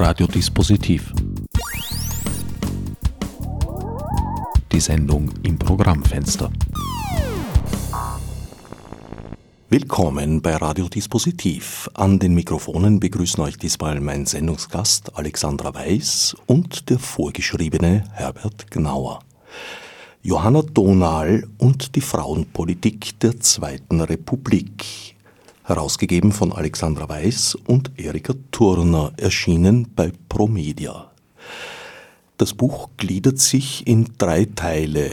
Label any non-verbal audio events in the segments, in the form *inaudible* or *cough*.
Radiodispositiv. Die Sendung im Programmfenster. Willkommen bei Radiodispositiv. An den Mikrofonen begrüßen euch diesmal mein Sendungsgast Alexandra Weiß und der vorgeschriebene Herbert Gnauer. Johanna Donal und die Frauenpolitik der Zweiten Republik herausgegeben von Alexandra Weiß und Erika Turner, erschienen bei Promedia. Das Buch gliedert sich in drei Teile.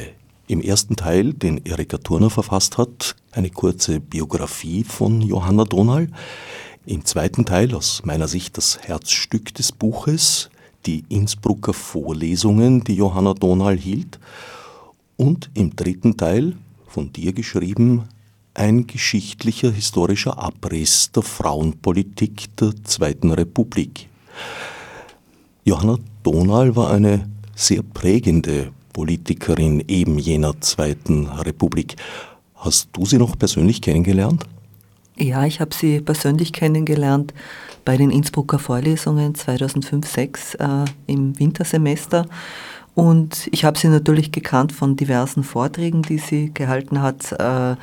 Im ersten Teil, den Erika Turner verfasst hat, eine kurze Biografie von Johanna Donal. Im zweiten Teil, aus meiner Sicht das Herzstück des Buches, die Innsbrucker Vorlesungen, die Johanna Donal hielt. Und im dritten Teil, von dir geschrieben, ein geschichtlicher historischer Abriss der Frauenpolitik der Zweiten Republik. Johanna Donal war eine sehr prägende Politikerin eben jener Zweiten Republik. Hast du sie noch persönlich kennengelernt? Ja, ich habe sie persönlich kennengelernt bei den Innsbrucker Vorlesungen 2005-6 äh, im Wintersemester. Und ich habe sie natürlich gekannt von diversen Vorträgen, die sie gehalten hat. Äh,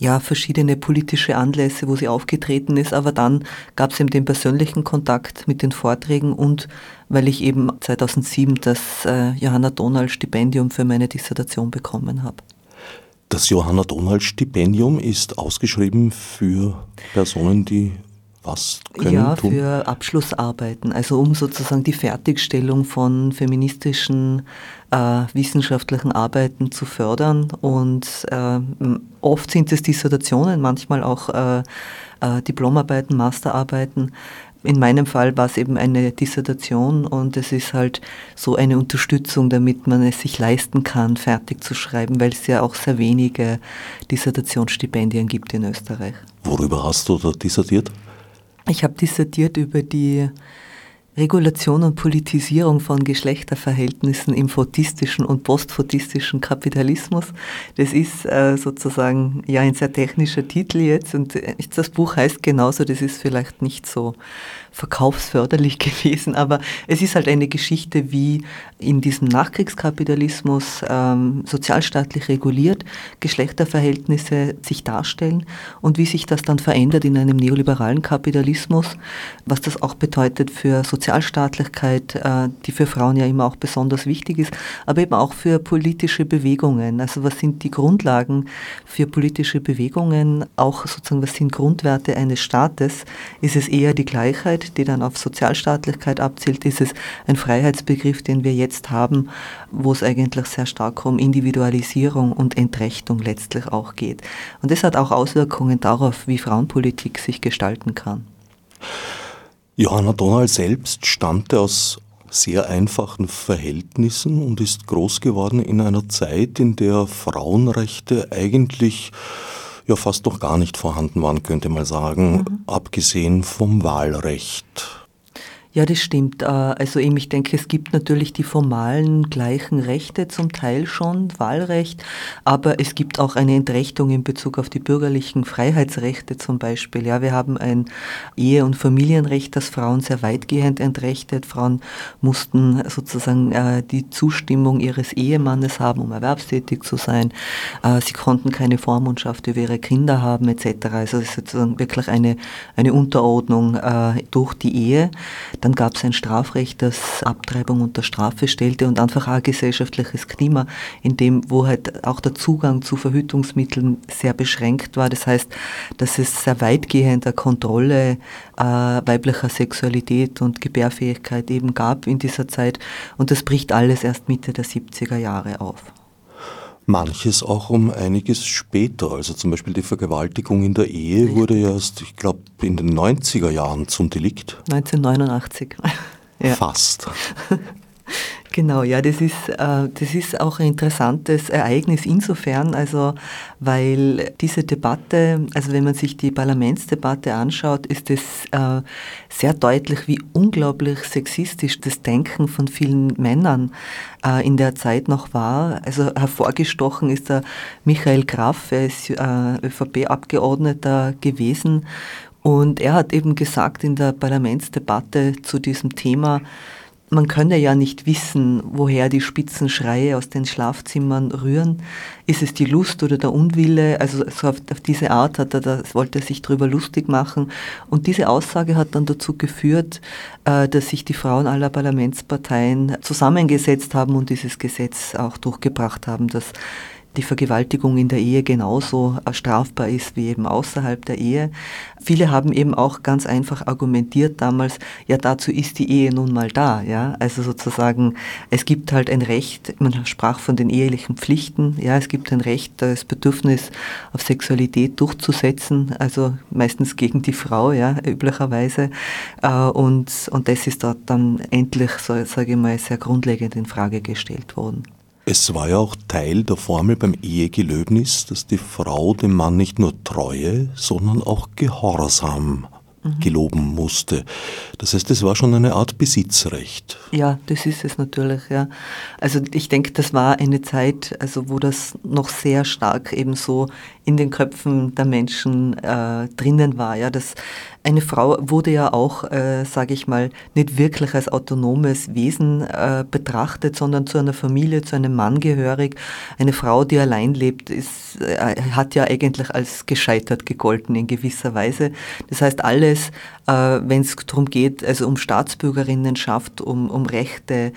ja, verschiedene politische Anlässe, wo sie aufgetreten ist, aber dann gab es eben den persönlichen Kontakt mit den Vorträgen und weil ich eben 2007 das äh, Johanna Donald Stipendium für meine Dissertation bekommen habe. Das Johanna Donald Stipendium ist ausgeschrieben für Personen, die was können ja, tun? für Abschlussarbeiten, also um sozusagen die Fertigstellung von feministischen äh, wissenschaftlichen Arbeiten zu fördern. Und äh, oft sind es Dissertationen, manchmal auch äh, äh, Diplomarbeiten, Masterarbeiten. In meinem Fall war es eben eine Dissertation und es ist halt so eine Unterstützung, damit man es sich leisten kann, fertig zu schreiben, weil es ja auch sehr wenige Dissertationsstipendien gibt in Österreich. Worüber hast du da dissertiert? Ich habe dissertiert über die Regulation und Politisierung von Geschlechterverhältnissen im fotistischen und postfotistischen Kapitalismus. Das ist äh, sozusagen ja ein sehr technischer Titel jetzt und äh, das Buch heißt genauso, das ist vielleicht nicht so verkaufsförderlich *laughs* gewesen, aber es ist halt eine Geschichte, wie in diesem Nachkriegskapitalismus ähm, sozialstaatlich reguliert Geschlechterverhältnisse sich darstellen und wie sich das dann verändert in einem neoliberalen Kapitalismus, was das auch bedeutet für Sozialstaatlichkeit, äh, die für Frauen ja immer auch besonders wichtig ist, aber eben auch für politische Bewegungen. Also was sind die Grundlagen für politische Bewegungen, auch sozusagen was sind Grundwerte eines Staates? Ist es eher die Gleichheit? Freiheit, die dann auf Sozialstaatlichkeit abzielt, ist es ein Freiheitsbegriff, den wir jetzt haben, wo es eigentlich sehr stark um Individualisierung und Entrechtung letztlich auch geht. Und das hat auch Auswirkungen darauf, wie Frauenpolitik sich gestalten kann. Johanna Donald selbst stammte aus sehr einfachen Verhältnissen und ist groß geworden in einer Zeit, in der Frauenrechte eigentlich ja fast noch gar nicht vorhanden waren, könnte man sagen, mhm. abgesehen vom Wahlrecht. Ja, das stimmt. Äh, also eben, ich denke, es gibt natürlich die formalen gleichen Rechte zum Teil schon, Wahlrecht, aber es gibt auch eine Entrechtung in Bezug auf die bürgerlichen Freiheitsrechte zum Beispiel. Ja, wir haben ein Ehe- und Familienrecht, das Frauen sehr weitgehend entrechtet. Frauen mussten sozusagen äh, die Zustimmung ihres Ehemannes haben, um erwerbstätig zu sein. Äh, sie konnten keine Vormundschaft über ihre Kinder haben etc. Also es ist sozusagen wirklich eine, eine Unterordnung durch die Ehe. Dann gab es ein Strafrecht, das Abtreibung unter Strafe stellte und einfach ein gesellschaftliches Klima, in dem, wo halt auch der Zugang zu Verhütungsmitteln sehr beschränkt war. Das heißt, dass es sehr weitgehende Kontrolle äh, weiblicher Sexualität und Gebärfähigkeit eben gab in dieser Zeit. Und das bricht alles erst Mitte der 70er Jahre auf manches auch um einiges später. Also zum Beispiel die Vergewaltigung in der Ehe Richtig. wurde erst, ich glaube, in den 90er Jahren zum Delikt. 1989. *laughs* ja. Fast. Genau, ja, das ist, äh, das ist auch ein interessantes Ereignis insofern, also weil diese Debatte, also wenn man sich die Parlamentsdebatte anschaut, ist es äh, sehr deutlich, wie unglaublich sexistisch das Denken von vielen Männern äh, in der Zeit noch war. Also hervorgestochen ist der Michael Graf, er ist ÖVP-Abgeordneter gewesen Und er hat eben gesagt in der Parlamentsdebatte zu diesem Thema, man könne ja nicht wissen, woher die spitzen Schreie aus den Schlafzimmern rühren. Ist es die Lust oder der Unwille? Also so auf, auf, diese Art hat er das, wollte er sich darüber lustig machen. Und diese Aussage hat dann dazu geführt, äh, dass sich die Frauen aller Parlamentsparteien zusammengesetzt haben und dieses Gesetz auch durchgebracht haben, dass die Vergewaltigung in der Ehe genauso strafbar ist wie eben außerhalb der Ehe. Viele haben eben auch ganz einfach argumentiert damals, ja dazu ist die Ehe nun mal da, ja, also sozusagen es gibt halt ein Recht, man sprach von den ehelichen Pflichten, ja, es gibt ein Recht, das Bedürfnis auf Sexualität durchzusetzen, also meistens gegen die Frau, ja, üblicherweise äh, und und das ist dort dann endlich, so, sage ich mal, sehr grundlegend in Frage gestellt worden. Es war ja auch Teil der Formel beim Ehegelöbnis, dass die Frau dem Mann nicht nur Treue, sondern auch Gehorsam mhm. geloben musste. Das heißt, es war schon eine Art Besitzrecht. Ja, das ist es natürlich, ja. Also ich denke, das war eine Zeit, also wo das noch sehr stark eben so in den Köpfen der Menschen äh, drinnen war. Ja, das, eine Frau wurde ja auch, äh, sage ich mal, nicht wirklich als autonomes Wesen äh, betrachtet, sondern zu einer Familie, zu einem Mann gehörig. Eine Frau, die allein lebt, ist, äh, hat ja eigentlich als gescheitert gegolten in gewisser Weise. Das heißt, alles, wenn es darum geht, also um Staatsbürgerinnenschaft, um, um Rechte,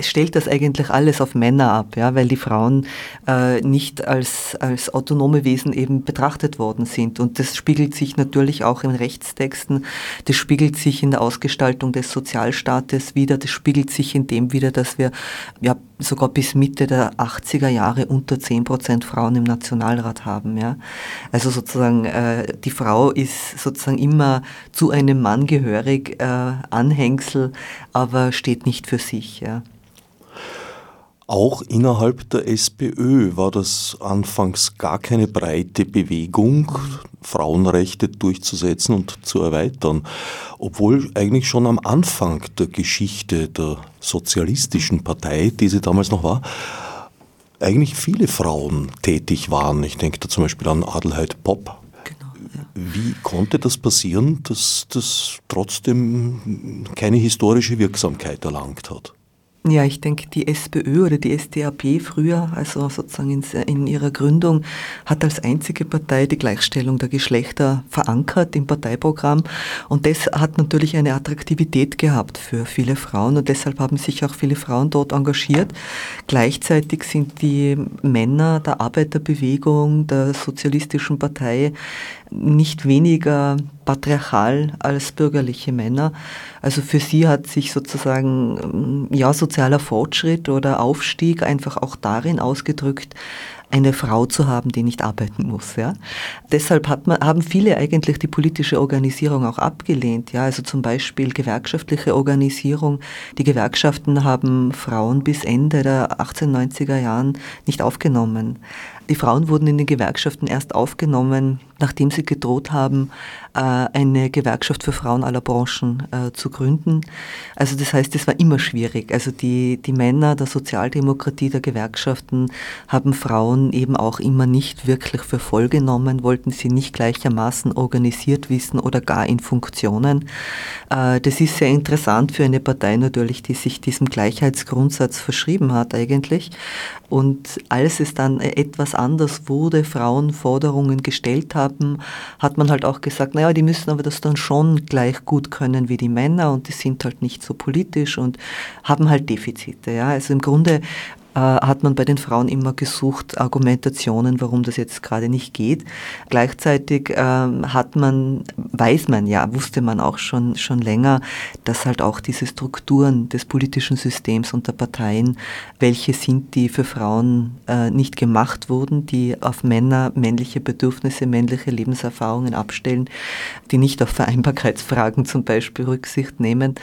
stellt das eigentlich alles auf Männer ab, ja, weil die Frauen äh, nicht als, als autonome Wesen eben betrachtet worden sind. Und das spiegelt sich natürlich auch in Rechtstexten, das spiegelt sich in der Ausgestaltung des Sozialstaates wieder, das spiegelt sich in dem wieder, dass wir ja sogar bis Mitte der 80er Jahre unter 10 Prozent Frauen im Nationalrat haben. Ja. Also sozusagen äh, die Frau ist sozusagen immer zu einem Mann gehörig, äh, Anhängsel, aber steht nicht für sich. Ja. Auch innerhalb der SPÖ war das anfangs gar keine breite Bewegung, Frauenrechte durchzusetzen und zu erweitern, obwohl eigentlich schon am Anfang der Geschichte der sozialistischen Partei, die sie damals noch war, eigentlich viele Frauen tätig waren. Ich denke da zum Beispiel an Adelheid Popp. Genau, ja. Wie konnte das passieren, dass das trotzdem keine historische Wirksamkeit erlangt hat? Ja, ich denke, die SPÖ oder die SDAP früher, also sozusagen in, ihrer Gründung, hat als einzige Partei die Gleichstellung der Geschlechter verankert im Parteiprogramm. Und das hat natürlich eine Attraktivität gehabt für viele Frauen und deshalb haben sich auch viele Frauen dort engagiert. Gleichzeitig sind die Männer der Arbeiterbewegung, der Sozialistischen Partei nicht weniger patriarchal als bürgerliche Männer. Also für sie hat sich sozusagen ja sozialer Fortschritt oder Aufstieg einfach auch darin ausgedrückt, eine Frau zu haben, die nicht arbeiten muss. Ja. Deshalb hat man, haben viele eigentlich die politische Organisierung auch abgelehnt. Ja. Also zum Beispiel gewerkschaftliche Organisierung. Die Gewerkschaften haben Frauen bis Ende der 1890er Jahren nicht aufgenommen. Die Frauen wurden in den Gewerkschaften erst aufgenommen, nachdem sie gedroht haben, äh, eine Gewerkschaft für Frauen aller Branchen äh, zu gründen. Also das heißt, es war immer schwierig. Also die, die Männer der Sozialdemokratie, der Gewerkschaften haben Frauen eben auch immer nicht wirklich für voll genommen, wollten sie nicht gleichermaßen organisiert wissen oder gar in Funktionen. Äh, das ist sehr interessant für eine Partei natürlich, die sich diesem Gleichheitsgrundsatz verschrieben hat eigentlich. Und als es dann etwas anders wurde, Frauen Forderungen gestellt haben, hat man halt auch gesagt, naja, die müssen aber das dann schon gleich gut können wie die Männer und die sind halt nicht so politisch und haben halt Defizite. Ja. Also im Grunde hat man bei den Frauen immer gesucht, Argumentationen, warum das jetzt gerade nicht geht. Gleichzeitig ähm, hat man, weiß man ja, wusste man auch schon, schon länger, dass halt auch diese Strukturen des politischen Systems und der Parteien, welche sind, die für Frauen äh, nicht gemacht wurden, die auf Männer, männliche Bedürfnisse, männliche Lebenserfahrungen abstellen, die nicht auf Vereinbarkeitsfragen zum Beispiel Rücksicht nehmen.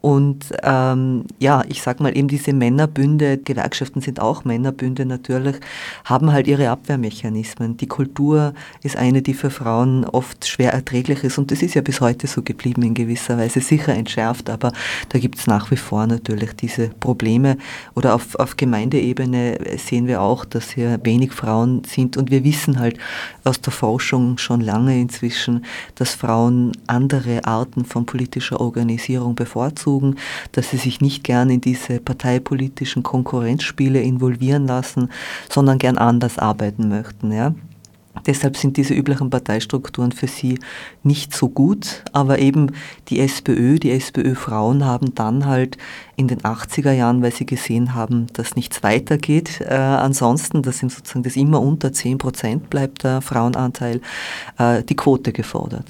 Und ähm, ja, ich sag mal eben diese Männerbünde, Gewerkschaften Sozialdemokraten sind auch Männerbünde natürlich, haben halt ihre Abwehrmechanismen. Die Kultur ist eine, die für Frauen oft schwer erträglich ist und das ist ja bis heute so geblieben in gewisser Weise, sicher entschärft, aber da gibt es nach wie vor natürlich diese Probleme. Oder auf, auf Gemeindeebene sehen wir auch, dass hier wenig Frauen sind und wir wissen halt aus der Forschung schon lange inzwischen, dass Frauen andere Arten von politischer Organisierung bevorzugen, dass sie sich nicht gern in diese parteipolitischen Konkurrenzspiele involvieren lassen, sondern gern anders arbeiten möchten. Ja? Deshalb sind diese üblichen Parteistrukturen für sie nicht so gut, aber eben die SPÖ, die SPÖ-Frauen haben dann halt in den 80er Jahren, weil sie gesehen haben, dass nichts weitergeht, äh, ansonsten, dass sozusagen das immer unter 10 Prozent bleibt, der Frauenanteil, äh, die Quote gefordert.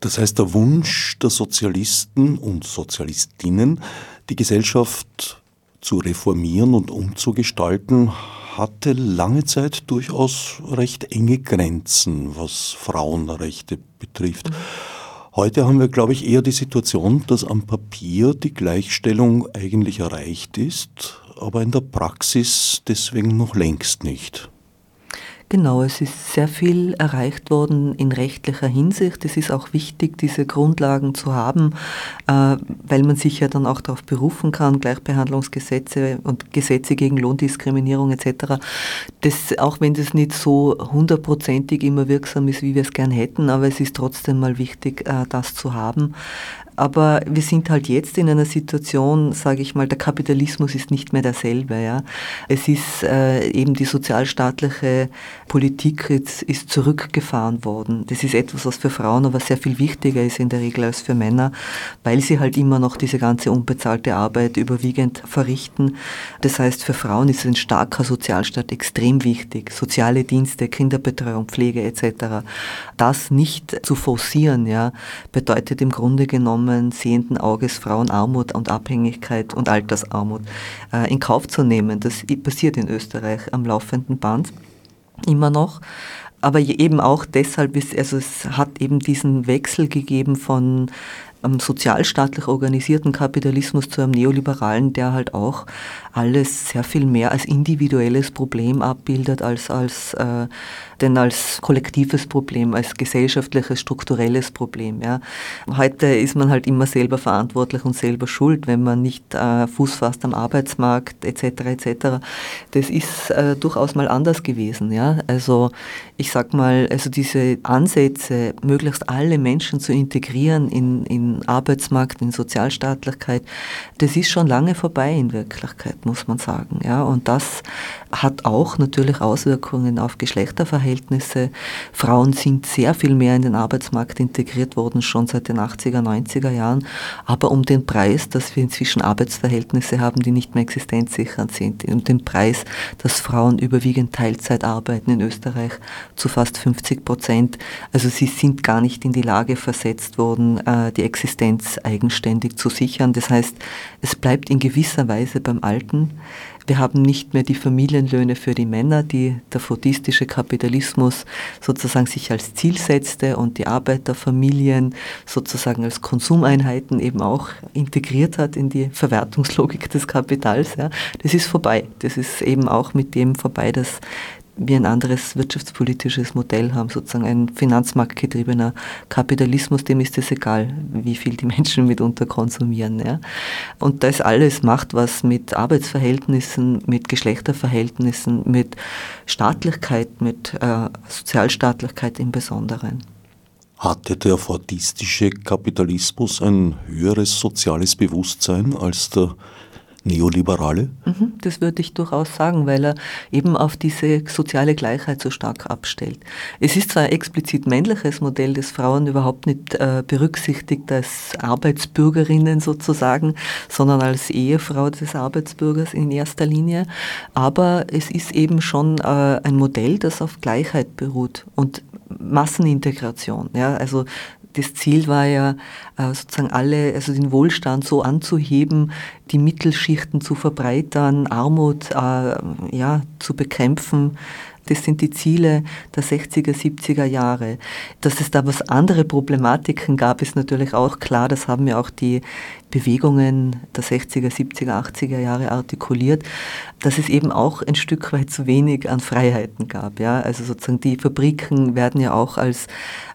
Das heißt, der Wunsch der Sozialisten und Sozialistinnen, die Gesellschaft zu reformieren und umzugestalten, hatte lange Zeit durchaus recht enge Grenzen, was Frauenrechte betrifft. Heute haben wir, glaube ich, eher die Situation, dass am Papier die Gleichstellung eigentlich erreicht ist, aber in der Praxis deswegen noch längst nicht. Genau, es ist sehr viel erreicht worden in rechtlicher Hinsicht. Es ist auch wichtig, diese Grundlagen zu haben, äh, weil man sich ja dann auch darauf berufen kann, Gleichbehandlungsgesetze und Gesetze gegen Lohndiskriminierung etc. Das, auch wenn das nicht so hundertprozentig immer wirksam ist, wie wir es gern hätten, aber es ist trotzdem mal wichtig, äh, das zu haben. Aber wir sind halt jetzt in einer Situation, sage ich mal, der Kapitalismus ist nicht mehr derselbe. Ja. Es ist äh, eben die sozialstaatliche Politik jetzt ist zurückgefahren worden. Das ist etwas, was für Frauen aber sehr viel wichtiger ist in der Regel als für Männer, weil sie halt immer noch diese ganze unbezahlte Arbeit überwiegend verrichten. Das heißt, für Frauen ist ein starker Sozialstaat extrem wichtig. Soziale Dienste, Kinderbetreuung, Pflege etc. Das nicht zu forcieren, ja, bedeutet im Grunde genommen Formen sehenden Auges Frauenarmut und Abhängigkeit und Altersarmut äh, in Kauf zu nehmen. Das passiert in Österreich am laufenden Band immer noch. Aber eben auch deshalb ist, also es hat eben diesen Wechsel gegeben von einem sozialstaatlich organisierten Kapitalismus zu einem neoliberalen, der halt auch alles sehr viel mehr als individuelles Problem abbildet, als, als äh, denn als kollektives Problem, als gesellschaftliches, strukturelles Problem. Ja. Heute ist man halt immer selber verantwortlich und selber schuld, wenn man nicht äh, Fuß fasst am Arbeitsmarkt etc. etc. Das ist äh, durchaus mal anders gewesen. Ja. Also ich sag mal, also diese Ansätze, möglichst alle Menschen zu integrieren in, in Arbeitsmarkt, in Sozialstaatlichkeit, das ist schon lange vorbei in Wirklichkeit, muss man sagen. Ja. Und das hat auch natürlich Auswirkungen auf Geschlechterverhältnisse. Frauen sind sehr viel mehr in den Arbeitsmarkt integriert worden, schon seit den 80er, 90er Jahren, aber um den Preis, dass wir inzwischen Arbeitsverhältnisse haben, die nicht mehr existenzsichernd sind, um den Preis, dass Frauen überwiegend Teilzeit arbeiten in Österreich zu fast 50 Prozent. Also sie sind gar nicht in die Lage versetzt worden, äh, die Existenz eigenständig zu sichern. Das heißt, es bleibt in gewisser Weise beim Alten. Wir haben nicht mehr die Familienlöhne für die Männer, die der fordistische Kapitalismus sozusagen sich als Ziel setzte und die Arbeiterfamilien sozusagen als Konsumeinheiten eben auch integriert hat in die Verwertungslogik des Kapitals. Ja. Das ist vorbei. Das ist eben auch mit dem vorbei, dass wir ein anderes wirtschaftspolitisches Modell haben, sozusagen ein finanzmarktgetriebener Kapitalismus, dem ist es egal, wie viel die *laughs* Menschen mitunter konsumieren. Ja. Und das alles macht was mit Arbeitsverhältnissen, mit Geschlechterverhältnissen, mit Staatlichkeit, mit äh, Sozialstaatlichkeit im Besonderen. Hatte der fordistische Kapitalismus ein höheres soziales Bewusstsein als der Neoliberale? Mhm, das würde ich durchaus sagen, weil er eben auf diese soziale Gleichheit so stark abstellt. Es ist zwar ein explizit männliches Modell, das Frauen überhaupt nicht äh, berücksichtigt als Arbeitsbürgerinnen sozusagen, sondern als Ehefrau des Arbeitsbürgers in erster Linie, aber es ist eben schon äh, ein Modell, das auf Gleichheit beruht und Massenintegration. Ja, also das Ziel war ja äh, sozusagen alle, also den Wohlstand so anzuheben, die Mittelschichten zu verbreitern, Armut äh, ja, zu bekämpfen, Das sind die Ziele der 60er, 70er Jahre. Dass es da was andere Problematiken gab, ist natürlich auch klar. Das haben ja auch die Bewegungen der 60er, 70er, 80er Jahre artikuliert, dass es eben auch ein Stück weit zu wenig an Freiheiten gab. Ja? Also sozusagen die Fabriken werden ja auch als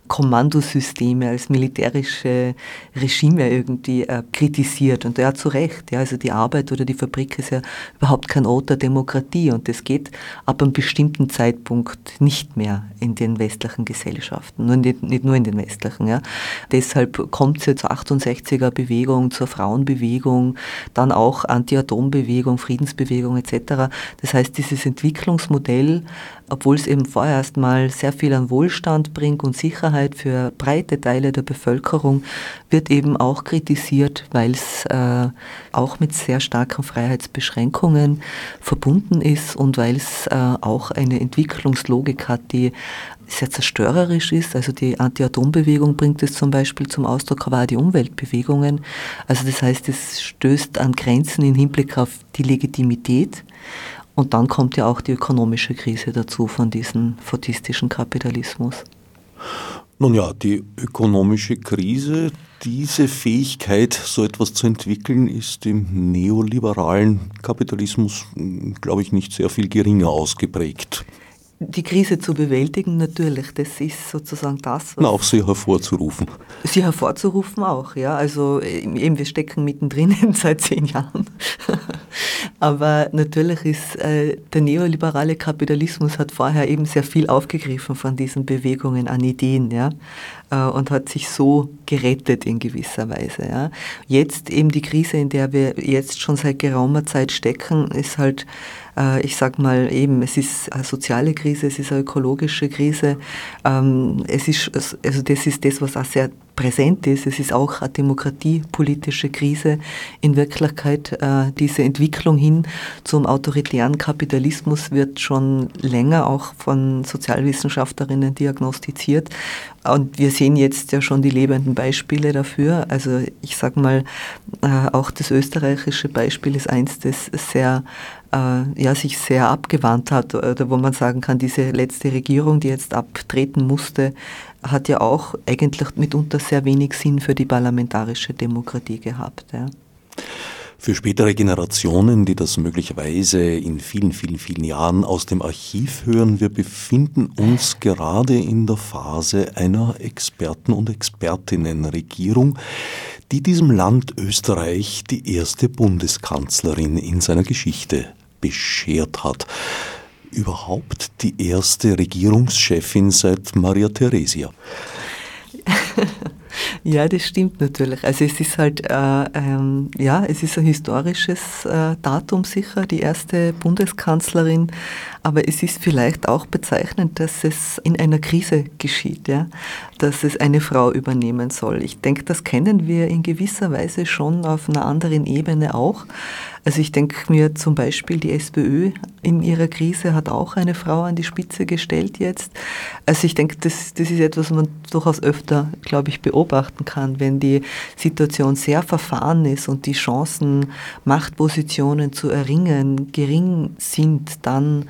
Kommandosysteme, als militärische Regime irgendwie äh, kritisiert. Und hat zu Recht. Ja, also die Arbeit oder die Fabrik ist ja überhaupt kein Ort der Demokratie und das geht ab einem bestimmten Zeitpunkt nicht mehr in den westlichen Gesellschaften, nur nicht, nicht nur in den westlichen. Ja. Deshalb kommt es ja zur 68er Bewegung, zur Frauenbewegung, dann auch Anti-Atom-Bewegung, Friedensbewegung etc. Das heißt, dieses Entwicklungsmodell, obwohl es eben vorerst mal sehr viel an Wohlstand bringt und Sicherheit für breite Teile der Bevölkerung, wird eben auch kritisiert, weil es äh, auch mit sehr starken Freiheitsbeschränkungen verbunden ist und weil es äh, auch eine Entwicklungslogik hat, die sehr zerstörerisch ist. Also die Anti-Atom-Bewegung bringt es zum Beispiel zum Ausdruck, aber auch die Umweltbewegungen. Also das heißt, es stößt an Grenzen im Hinblick auf die Legitimität. Und dann kommt ja auch die ökonomische Krise dazu von diesem fordistischen Kapitalismus. Nun ja, die ökonomische Krise, diese Fähigkeit, so etwas zu entwickeln, ist im neoliberalen Kapitalismus, glaube ich, nicht sehr viel geringer ausgeprägt. Die Krise zu bewältigen, natürlich, das ist sozusagen das. Was auch sie hervorzurufen. Sie hervorzurufen auch, ja. Also eben, wir stecken mittendrin *laughs* seit zehn Jahren. *laughs* Aber natürlich ist äh, der neoliberale Kapitalismus hat vorher eben sehr viel aufgegriffen von diesen Bewegungen an Ideen, ja, äh, und hat sich so gerettet in gewisser Weise. Ja. Jetzt eben die Krise, in der wir jetzt schon seit geraumer Zeit stecken, ist halt ich sag mal eben, es ist eine soziale Krise, es ist eine ökologische Krise. Ähm, es ist, also das ist das, was auch sehr präsent ist. Es ist auch eine demokratiepolitische Krise. In Wirklichkeit, äh, diese Entwicklung hin zum autoritären Kapitalismus wird schon länger auch von Sozialwissenschaftlerinnen diagnostiziert. Und wir sehen jetzt ja schon die lebenden Beispiele dafür. Also ich sage mal, äh, auch das österreichische Beispiel ist eins, das sehr äh, ja, sich sehr abgewandt hat, oder wo man sagen kann, diese letzte Regierung, die jetzt abtreten musste, hat ja auch eigentlich mitunter sehr wenig Sinn für die parlamentarische Demokratie gehabt. Ja. Für spätere Generationen, die das möglicherweise in vielen, vielen, vielen Jahren aus dem Archiv hören, wir befinden uns gerade in der Phase einer Experten- und Expertinnenregierung, die diesem Land Österreich die erste Bundeskanzlerin in seiner Geschichte beschert hat. Überhaupt die erste Regierungschefin seit Maria Theresia. *laughs* Ja, das stimmt natürlich. Also es ist halt, äh, ähm, ja, es ist ein historisches äh, Datum sicher, die erste Bundeskanzlerin, aber es ist vielleicht auch bezeichnend, dass es in einer Krise geschieht, ja, dass es eine Frau übernehmen soll. Ich denke, das kennen wir in gewisser Weise schon auf einer anderen Ebene auch. Also ich denke mir zum Beispiel, die SPÖ in ihrer Krise hat auch eine Frau an die Spitze gestellt jetzt. Also ich denke, das, das ist etwas, was man durchaus öfter, glaube ich, beobachten kann, wenn die Situation sehr verfahren ist und die Chancen, Machtpositionen zu erringen, gering sind, dann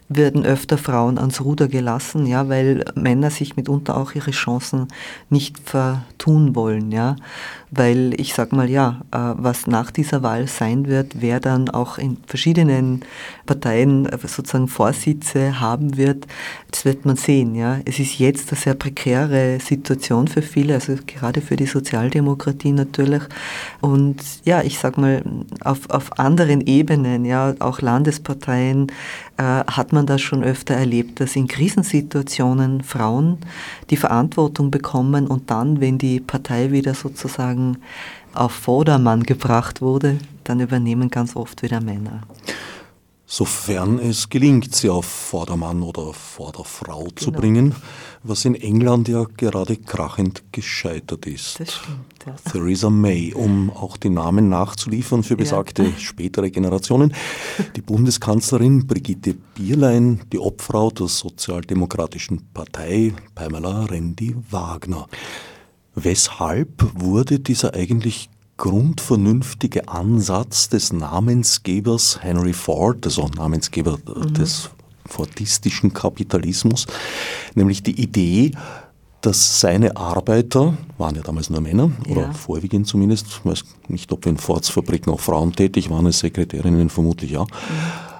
werden öfter Frauen ans Ruder gelassen, ja, weil Männer sich mitunter auch ihre Chancen nicht vertun wollen, ja weil ich sage mal, ja, äh, was nach dieser Wahl sein wird, wer dann auch in verschiedenen Parteien sozusagen Vorsitze haben wird, das wird man sehen. Ja. Es ist jetzt eine sehr prekäre Situation für viele, also gerade für die Sozialdemokratie natürlich. Und ja, ich sage mal, auf, auf anderen Ebenen, ja, auch Landesparteien, äh, hat man das schon öfter erlebt, dass in Krisensituationen Frauen die Verantwortung bekommen und dann, wenn die Partei wieder sozusagen sozusagen auf Vordermann gebracht wurde, dann übernehmen ganz oft wieder Männer. Sofern es gelingt, sie auf Vordermann oder Vorderfrau genau. zu bringen, was in England ja gerade krachend gescheitert ist. Das stimmt. Ja. Theresa May, um auch die Namen nachzuliefern für besagte ja. spätere Generationen. Die Bundeskanzlerin Brigitte Bierlein, die Obfrau der Sozialdemokratischen Partei Pamela Rendi-Wagner. Weshalb wurde dieser eigentlich grundvernünftige Ansatz des Namensgebers Henry Ford, also Namensgeber mhm. des fordistischen Kapitalismus, nämlich die Idee, dass seine Arbeiter, waren ja damals nur Männer, ja. oder vorwiegend zumindest, ich weiß nicht, ob in Forts-Fabriken auch Frauen tätig waren, als Sekretärinnen vermutlich ja, mhm.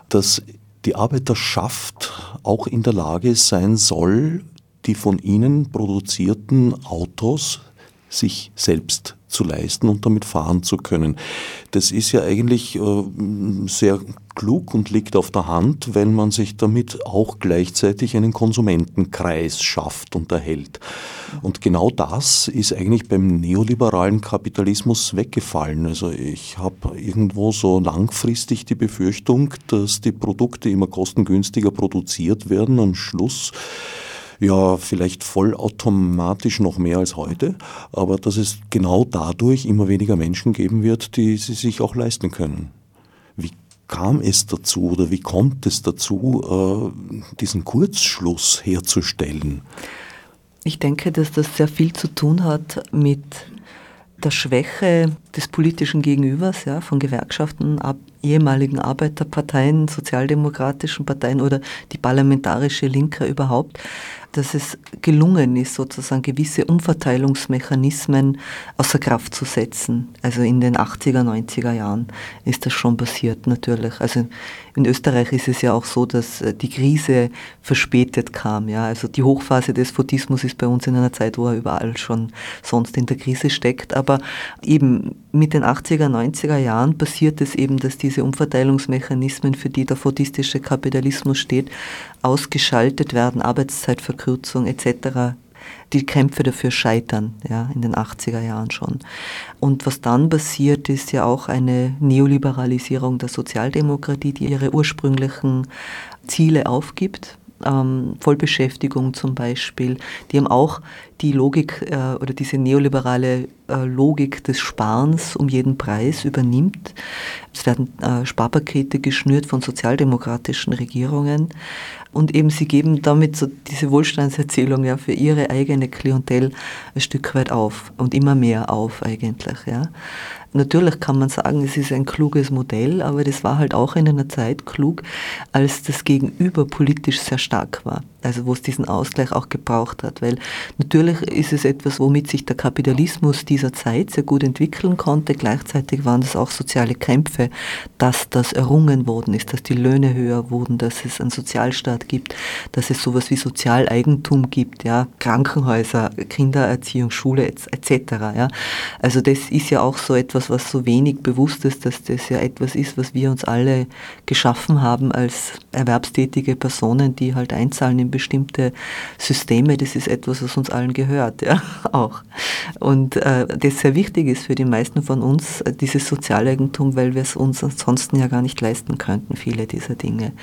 dass die Arbeiterschaft auch in der Lage sein soll, die von ihnen produzierten Autos sich selbst zu leisten und damit fahren zu können. Das ist ja eigentlich äh, sehr klug und liegt auf der Hand, wenn man sich damit auch gleichzeitig einen Konsumentenkreis schafft und erhält. Und genau das ist eigentlich beim neoliberalen Kapitalismus weggefallen. Also ich habe irgendwo so langfristig die Befürchtung, dass die Produkte immer kostengünstiger produziert werden. Am Schluss ja, vielleicht vollautomatisch noch mehr als heute, aber dass es genau dadurch immer weniger Menschen geben wird, die sie sich auch leisten können. Wie kam es dazu oder wie kommt es dazu, äh, diesen Kurzschluss herzustellen? Ich denke, dass das sehr viel zu tun hat mit der Schwäche des politischen Gegenübers, ja, von Gewerkschaften, ab, ehemaligen Arbeiterparteien, sozialdemokratischen Parteien oder die parlamentarische Linke überhaupt, dass es gelungen ist, sozusagen gewisse Umverteilungsmechanismen außer Kraft zu setzen. Also in den 80er, 90er Jahren ist das schon passiert natürlich. Also in Österreich ist es ja auch so, dass äh, die Krise verspätet kam. Ja? Also die Hochphase des Fordismus ist bei uns in einer Zeit, wo er überall schon sonst in der Krise steckt. Aber eben mit den 80er, 90er Jahren passiert es eben, dass diese Umverteilungsmechanismen, für die der fordistische Kapitalismus steht, ausgeschaltet werden, Arbeitszeitverkürzung etc die Kämpfe dafür scheitern, ja, in den 80er Jahren schon. Und was dann passiert, ist ja auch eine Neoliberalisierung der Sozialdemokratie, die ihre ursprünglichen Ziele aufgibt. Ähm, Vollbeschäftigung zum Beispiel, die haben auch die Logik äh, oder diese neoliberale äh, Logik des Sparens um jeden Preis übernimmt. Es werden äh, Sparpakete geschnürt von sozialdemokratischen Regierungen und eben sie geben damit so diese Wohlstandserzählung ja für ihre eigene Klientel ein Stück weit auf und immer mehr auf eigentlich. Ja. Natürlich kann man sagen, es ist ein kluges Modell, aber das war halt auch in einer Zeit klug, als das Gegenüber politisch sehr stark war. Also wo es diesen Ausgleich auch gebraucht hat. Weil natürlich ist es etwas, womit sich der Kapitalismus dieser Zeit sehr gut entwickeln konnte. Gleichzeitig waren es auch soziale Kämpfe, dass das errungen worden ist, dass die Löhne höher wurden, dass es einen Sozialstaat gibt, dass es sowas wie Sozialeigentum gibt, ja, Krankenhäuser, Kindererziehung, Schule etc. Ja. Also das ist ja auch so etwas, was so wenig bewusst ist, dass das ja etwas ist, was wir uns alle geschaffen haben als erwerbstätige Personen, die halt einzahlen in bestimmte Systeme. Das ist etwas, was uns allen gehört, ja, *laughs* auch. Und äh, das sehr wichtig ist für die meisten von uns, äh, dieses Sozialeigentum, weil wir es uns ansonsten ja gar nicht leisten könnten, viele dieser Dinge.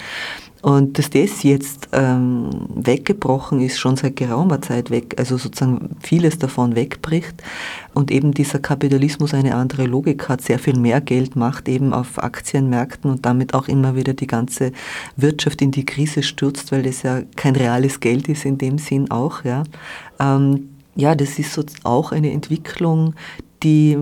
Und dass das jetzt ähm, weggebrochen ist, schon seit geraumer Zeit weg, also sozusagen vieles davon wegbricht und eben dieser Kapitalismus eine andere Logik hat, sehr viel mehr Geld macht eben auf Aktienmärkten und damit auch immer wieder die ganze Wirtschaft in die Krise stürzt, weil das ja kein reales Geld ist in dem Sinn auch, ja. Ähm, ja, das ist so auch eine Entwicklung, die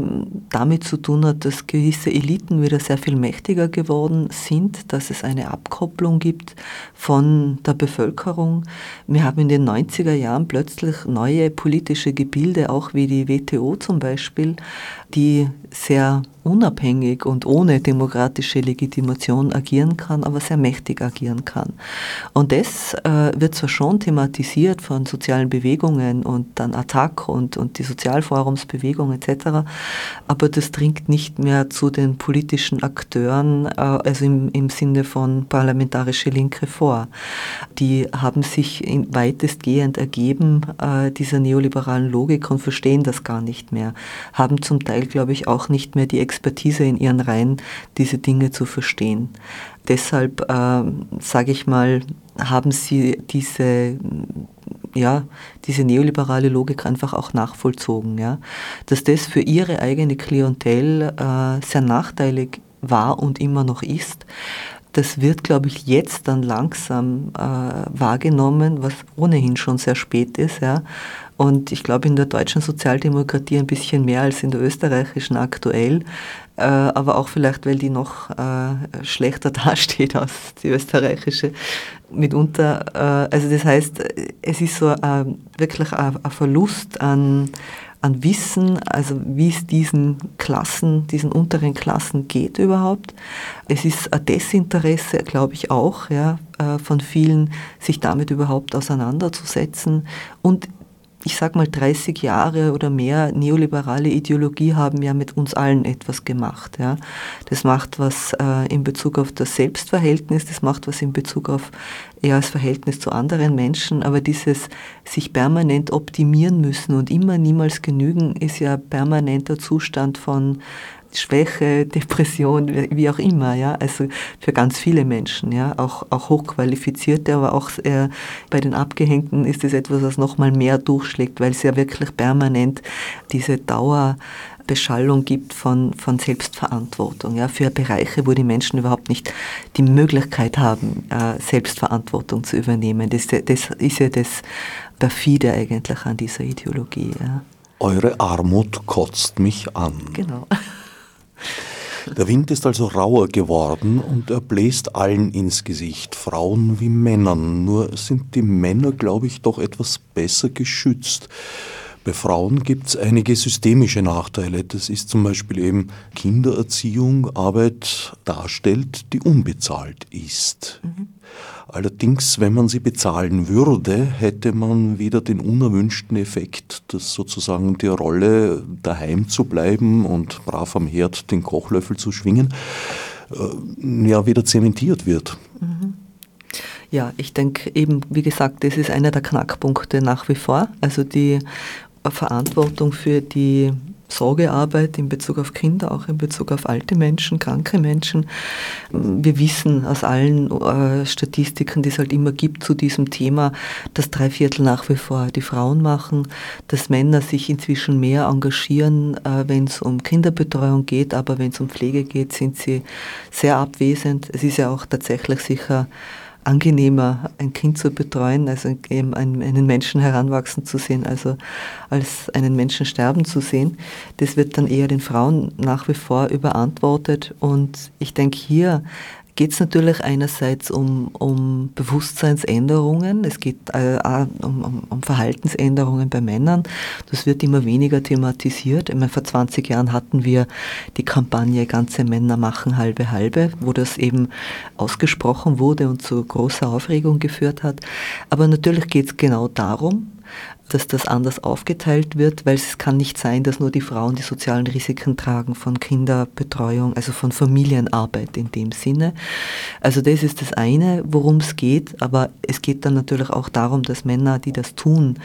damit zu tun hat, dass gewisse Eliten wieder sehr viel mächtiger geworden sind, dass es eine Abkopplung gibt von der Bevölkerung. Wir haben in den 90er Jahren plötzlich neue politische Gebilde, auch wie die WTO zum Beispiel, die sehr unabhängig und ohne demokratische Legitimation agieren kann, aber sehr mächtig agieren kann. Und das äh, wird zwar schon thematisiert von sozialen Bewegungen und dann Attac und, und die Sozialforumsbewegung etc., aber das dringt nicht mehr zu den politischen Akteuren, äh, also im, im Sinne von parlamentarische Linke vor. Die haben sich weitestgehend ergeben äh, dieser neoliberalen Logik und verstehen das gar nicht mehr, haben zum Teil, glaube ich, auch nicht mehr die Expertise in ihren Reihen, diese Dinge zu verstehen. Deshalb äh, sage ich mal, haben sie diese ja, diese neoliberale Logik einfach auch nachvollzogen. Ja? Dass das für ihre eigene Klientel äh, sehr nachteilig war und immer noch ist, das wird, glaube ich, jetzt dann langsam äh, wahrgenommen, was ohnehin schon sehr spät ist. Ja? Und ich glaube, in der deutschen Sozialdemokratie ein bisschen mehr als in der österreichischen aktuell. Äh, aber auch vielleicht, weil die noch äh, schlechter *laughs* dasteht als die österreichische mitunter. Äh, also das heißt, es ist so wirklich ein Verlust an, an Wissen, also wie es diesen Klassen, diesen unteren Klassen geht überhaupt. Es ist ein Desinteresse, glaube ich auch, ja, von vielen, sich damit überhaupt auseinanderzusetzen. Und ich sag mal, 30 Jahre oder mehr neoliberale Ideologie haben ja mit uns allen etwas gemacht. Ja. Das macht was äh, in Bezug auf das Selbstverhältnis, das macht was in Bezug auf eher das Verhältnis zu anderen Menschen, aber dieses sich permanent optimieren müssen und immer niemals genügen, ist ja permanenter Zustand von Schwäche, Depression, wie auch immer, ja, also für ganz viele Menschen, ja, auch, auch hochqualifizierte, aber auch äh, bei den Abgehängten ist es etwas, was nochmal mehr durchschlägt, weil es ja wirklich permanent diese Dauerbeschallung gibt von, von Selbstverantwortung, ja, für Bereiche, wo die Menschen überhaupt nicht die Möglichkeit haben, äh, Selbstverantwortung zu übernehmen. Das, das ist ja das perfide eigentlich an dieser Ideologie, ja. Eure Armut kotzt mich an. Genau. Der Wind ist also rauer geworden und er bläst allen ins Gesicht, Frauen wie Männern. Nur sind die Männer, glaube ich, doch etwas besser geschützt. Bei Frauen gibt es einige systemische Nachteile. Das ist zum Beispiel eben Kindererziehung, Arbeit darstellt, die unbezahlt ist. Mhm. Allerdings, wenn man sie bezahlen würde, hätte man wieder den unerwünschten Effekt, dass sozusagen die Rolle daheim zu bleiben und brav am Herd den Kochlöffel zu schwingen, äh, ja wieder zementiert wird. Mhm. Ja, ich denke eben, wie gesagt, das ist einer der Knackpunkte nach wie vor. Also die Verantwortung für die Sorgearbeit in Bezug auf Kinder, auch in Bezug auf alte Menschen, kranke Menschen. Wir wissen aus allen äh, Statistiken, die es halt immer gibt zu diesem Thema, dass drei Viertel nach wie vor die Frauen machen, dass Männer sich inzwischen mehr engagieren, äh, wenn es um Kinderbetreuung geht, aber wenn es um Pflege geht, sind sie sehr abwesend. Es ist ja auch tatsächlich sicher angenehmer, ein Kind zu betreuen, also eben einen Menschen heranwachsen zu sehen, also als einen Menschen sterben zu sehen. Das wird dann eher den Frauen nach wie vor überantwortet. Und ich denke, hier geht es natürlich einerseits um, um Bewusstseinsänderungen, es geht äh, um, um, um, Verhaltensänderungen bei Männern. Das wird immer weniger thematisiert. Ich meine, vor 20 Jahren hatten wir die Kampagne Ganze Männer machen halbe halbe, wo das eben ausgesprochen wurde und zu großer Aufregung geführt hat. Aber natürlich geht es genau darum, dass das anders aufgeteilt wird, weil es kann nicht sein, dass nur die Frauen die sozialen Risiken tragen von Kinderbetreuung, also von Familienarbeit in dem Sinne. Also das ist das eine, worum es geht, aber es geht dann natürlich auch darum, dass Männer, die das tun,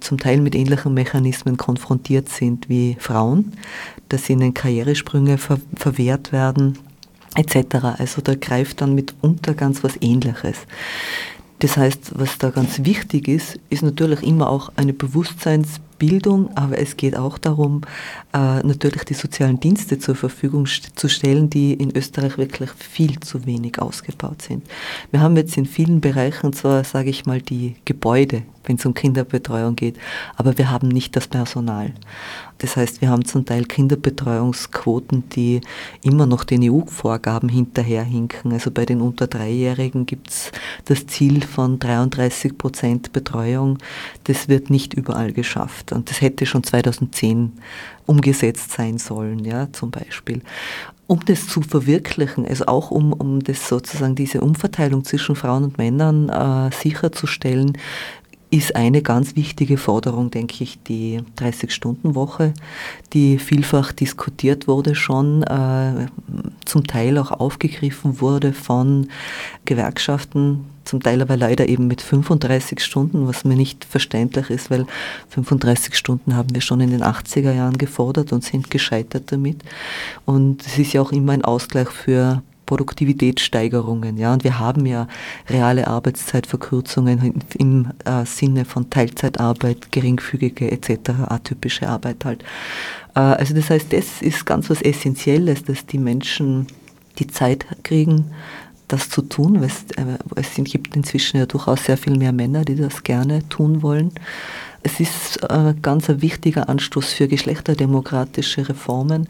zum Teil mit ähnlichen Mechanismen konfrontiert sind wie Frauen, dass ihnen Karrieresprünge ver verwehrt werden, etc. Also da greift dann mitunter ganz was Ähnliches. Das heißt, was da ganz wichtig ist, ist natürlich immer auch eine Bewusstseinsbildung, aber es geht auch darum, äh, natürlich die sozialen Dienste zur Verfügung zu stellen, die in Österreich wirklich viel zu wenig ausgebaut sind. Wir haben jetzt in vielen Bereichen zwar, sage ich mal, die Gebäude, wenn es um Kinderbetreuung geht, aber wir haben nicht das Personal. Das heißt, wir haben zum Teil Kinderbetreuungsquoten, die immer noch den EU-Vorgaben hinterherhinken. Also bei den unter Dreijährigen gibt es das Ziel von 33 Prozent Betreuung. Das wird nicht überall geschafft. Und das hätte schon 2010 umgesetzt sein sollen, ja, zum Beispiel. Um das zu verwirklichen, also auch um, um das sozusagen diese Umverteilung zwischen Frauen und Männern äh, sicherzustellen, ist eine ganz wichtige Forderung, denke ich, die 30-Stunden-Woche, die vielfach diskutiert wurde schon, äh, zum Teil auch aufgegriffen wurde von Gewerkschaften, zum Teil aber leider eben mit 35 Stunden, was mir nicht verständlich ist, weil 35 Stunden haben wir schon in den 80er Jahren gefordert und sind gescheitert damit. Und es ist ja auch immer ein Ausgleich für Produktivitätssteigerungen. Ja, und wir haben ja reale Arbeitszeitverkürzungen im äh, Sinne von Teilzeitarbeit, geringfügige etc., atypische Arbeit halt. Äh, also das heißt, das ist ganz was Essentielles, dass die Menschen die Zeit kriegen, das zu tun. Es, äh, es gibt inzwischen ja durchaus sehr viel mehr Männer, die das gerne tun wollen. Es ist ein äh, ganz ein wichtiger Anstoß für geschlechterdemokratische Reformen,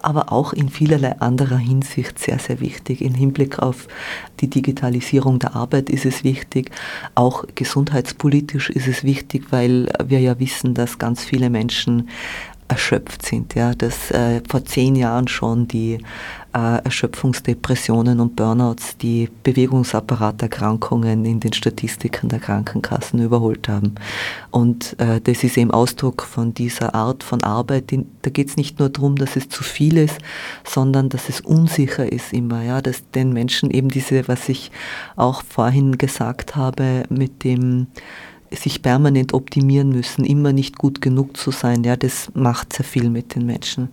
aber auch in vielerlei anderer Hinsicht sehr, sehr wichtig. Im Hinblick auf die Digitalisierung der Arbeit ist es wichtig. Auch gesundheitspolitisch ist es wichtig, weil wir ja wissen, dass ganz viele Menschen erschöpft sind. Ja, dass äh, vor zehn Jahren schon die Erschöpfungsdepressionen und Burnouts die Bewegungsapparaterkrankungen in den Statistiken der Krankenkassen überholt haben. Und äh, das ist eben Ausdruck von dieser Art von Arbeit. Da geht es nicht nur darum, dass es zu viel ist, sondern dass es unsicher ist immer. Ja, dass den Menschen eben diese, was ich auch vorhin gesagt habe, mit dem sich permanent optimieren müssen, immer nicht gut genug zu sein, ja, das macht sehr viel mit den Menschen.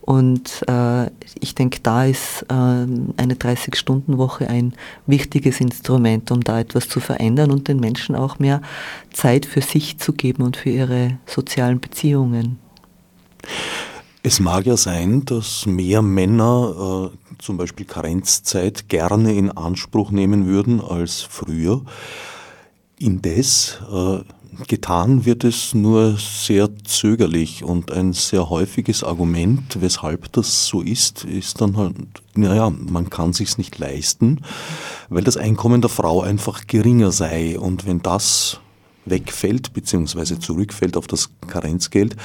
Und äh, ich denke, da ist äh, eine 30-Stunden-Woche ein wichtiges Instrument, um da etwas zu verändern und den Menschen auch mehr Zeit für sich zu geben und für ihre sozialen Beziehungen. Es mag ja sein, dass mehr Männer äh, zum Beispiel Karenzzeit gerne in Anspruch nehmen würden als früher. Indes äh, getan wird es nur sehr zögerlich und ein sehr häufiges Argument, weshalb das so ist, ist dann halt, naja, man kann sich's nicht leisten, weil das Einkommen der Frau einfach geringer sei und wenn das wegfällt bzw. zurückfällt auf das Karenzgeld,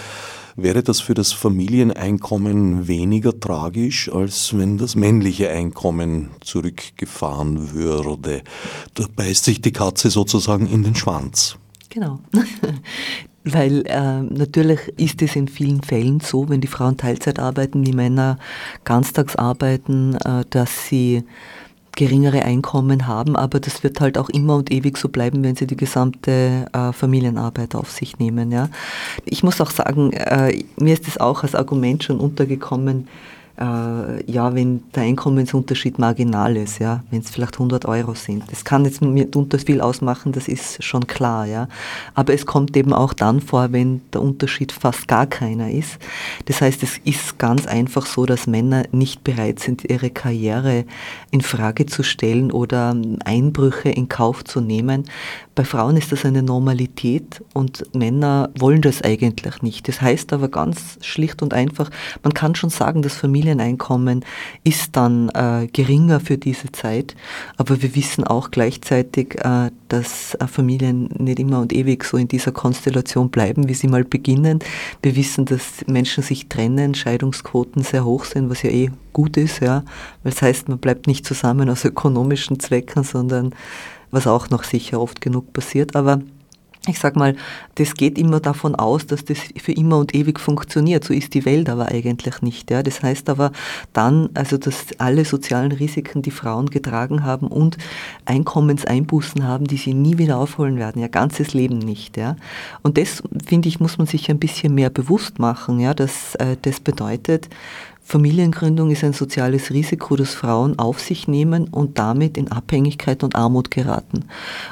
wäre das für das Familieneinkommen weniger tragisch, als wenn das männliche Einkommen zurückgefahren würde. Da beißt sich die Katze sozusagen in den Schwanz. Genau. *laughs* Weil äh, natürlich ist es in vielen Fällen so, wenn die Frauen Teilzeit arbeiten, die Männer ganztags arbeiten, äh, dass sie geringere Einkommen haben, aber das wird halt auch immer und ewig so bleiben, wenn sie die gesamte äh, Familienarbeit auf sich nehmen. Ja. Ich muss auch sagen, äh, mir ist es auch als Argument schon untergekommen, äh, ja, wenn der Einkommensunterschied marginal ist, ja, wenn es vielleicht 100 Euro sind. Das kann jetzt mitunter viel ausmachen, das ist schon klar, ja. Aber es kommt eben auch dann vor, wenn der Unterschied fast gar keiner ist. Das heißt, es ist ganz einfach so, dass Männer nicht bereit sind, ihre Karriere in Frage zu stellen oder Einbrüche in Kauf zu nehmen. Bei Frauen ist das eine Normalität und Männer wollen das eigentlich nicht. Das heißt aber ganz schlicht und einfach, man kann schon sagen, dass Familien Familieneinkommen ist dann äh, geringer für diese Zeit. Aber wir wissen auch gleichzeitig, äh, dass äh, Familien nicht immer und ewig so in dieser Konstellation bleiben, wie sie mal beginnen. Wir wissen, dass Menschen sich trennen, Scheidungsquoten sehr hoch sind, was ja eh gut ist, ja, weil es heißt, man bleibt nicht zusammen aus ökonomischen Zwecken, sondern was auch noch sicher oft genug passiert. Aber ich sag mal, das geht immer davon aus, dass das für immer und ewig funktioniert. So ist die Welt aber eigentlich nicht. Ja. Das heißt aber dann, also dass alle sozialen Risiken, die Frauen getragen haben und Einkommenseinbußen haben, die sie nie wieder aufholen werden, ja ganzes Leben nicht. Ja. Und das finde ich muss man sich ein bisschen mehr bewusst machen. Ja, dass äh, das bedeutet, Familiengründung ist ein soziales Risiko, das Frauen auf sich nehmen und damit in Abhängigkeit und Armut geraten.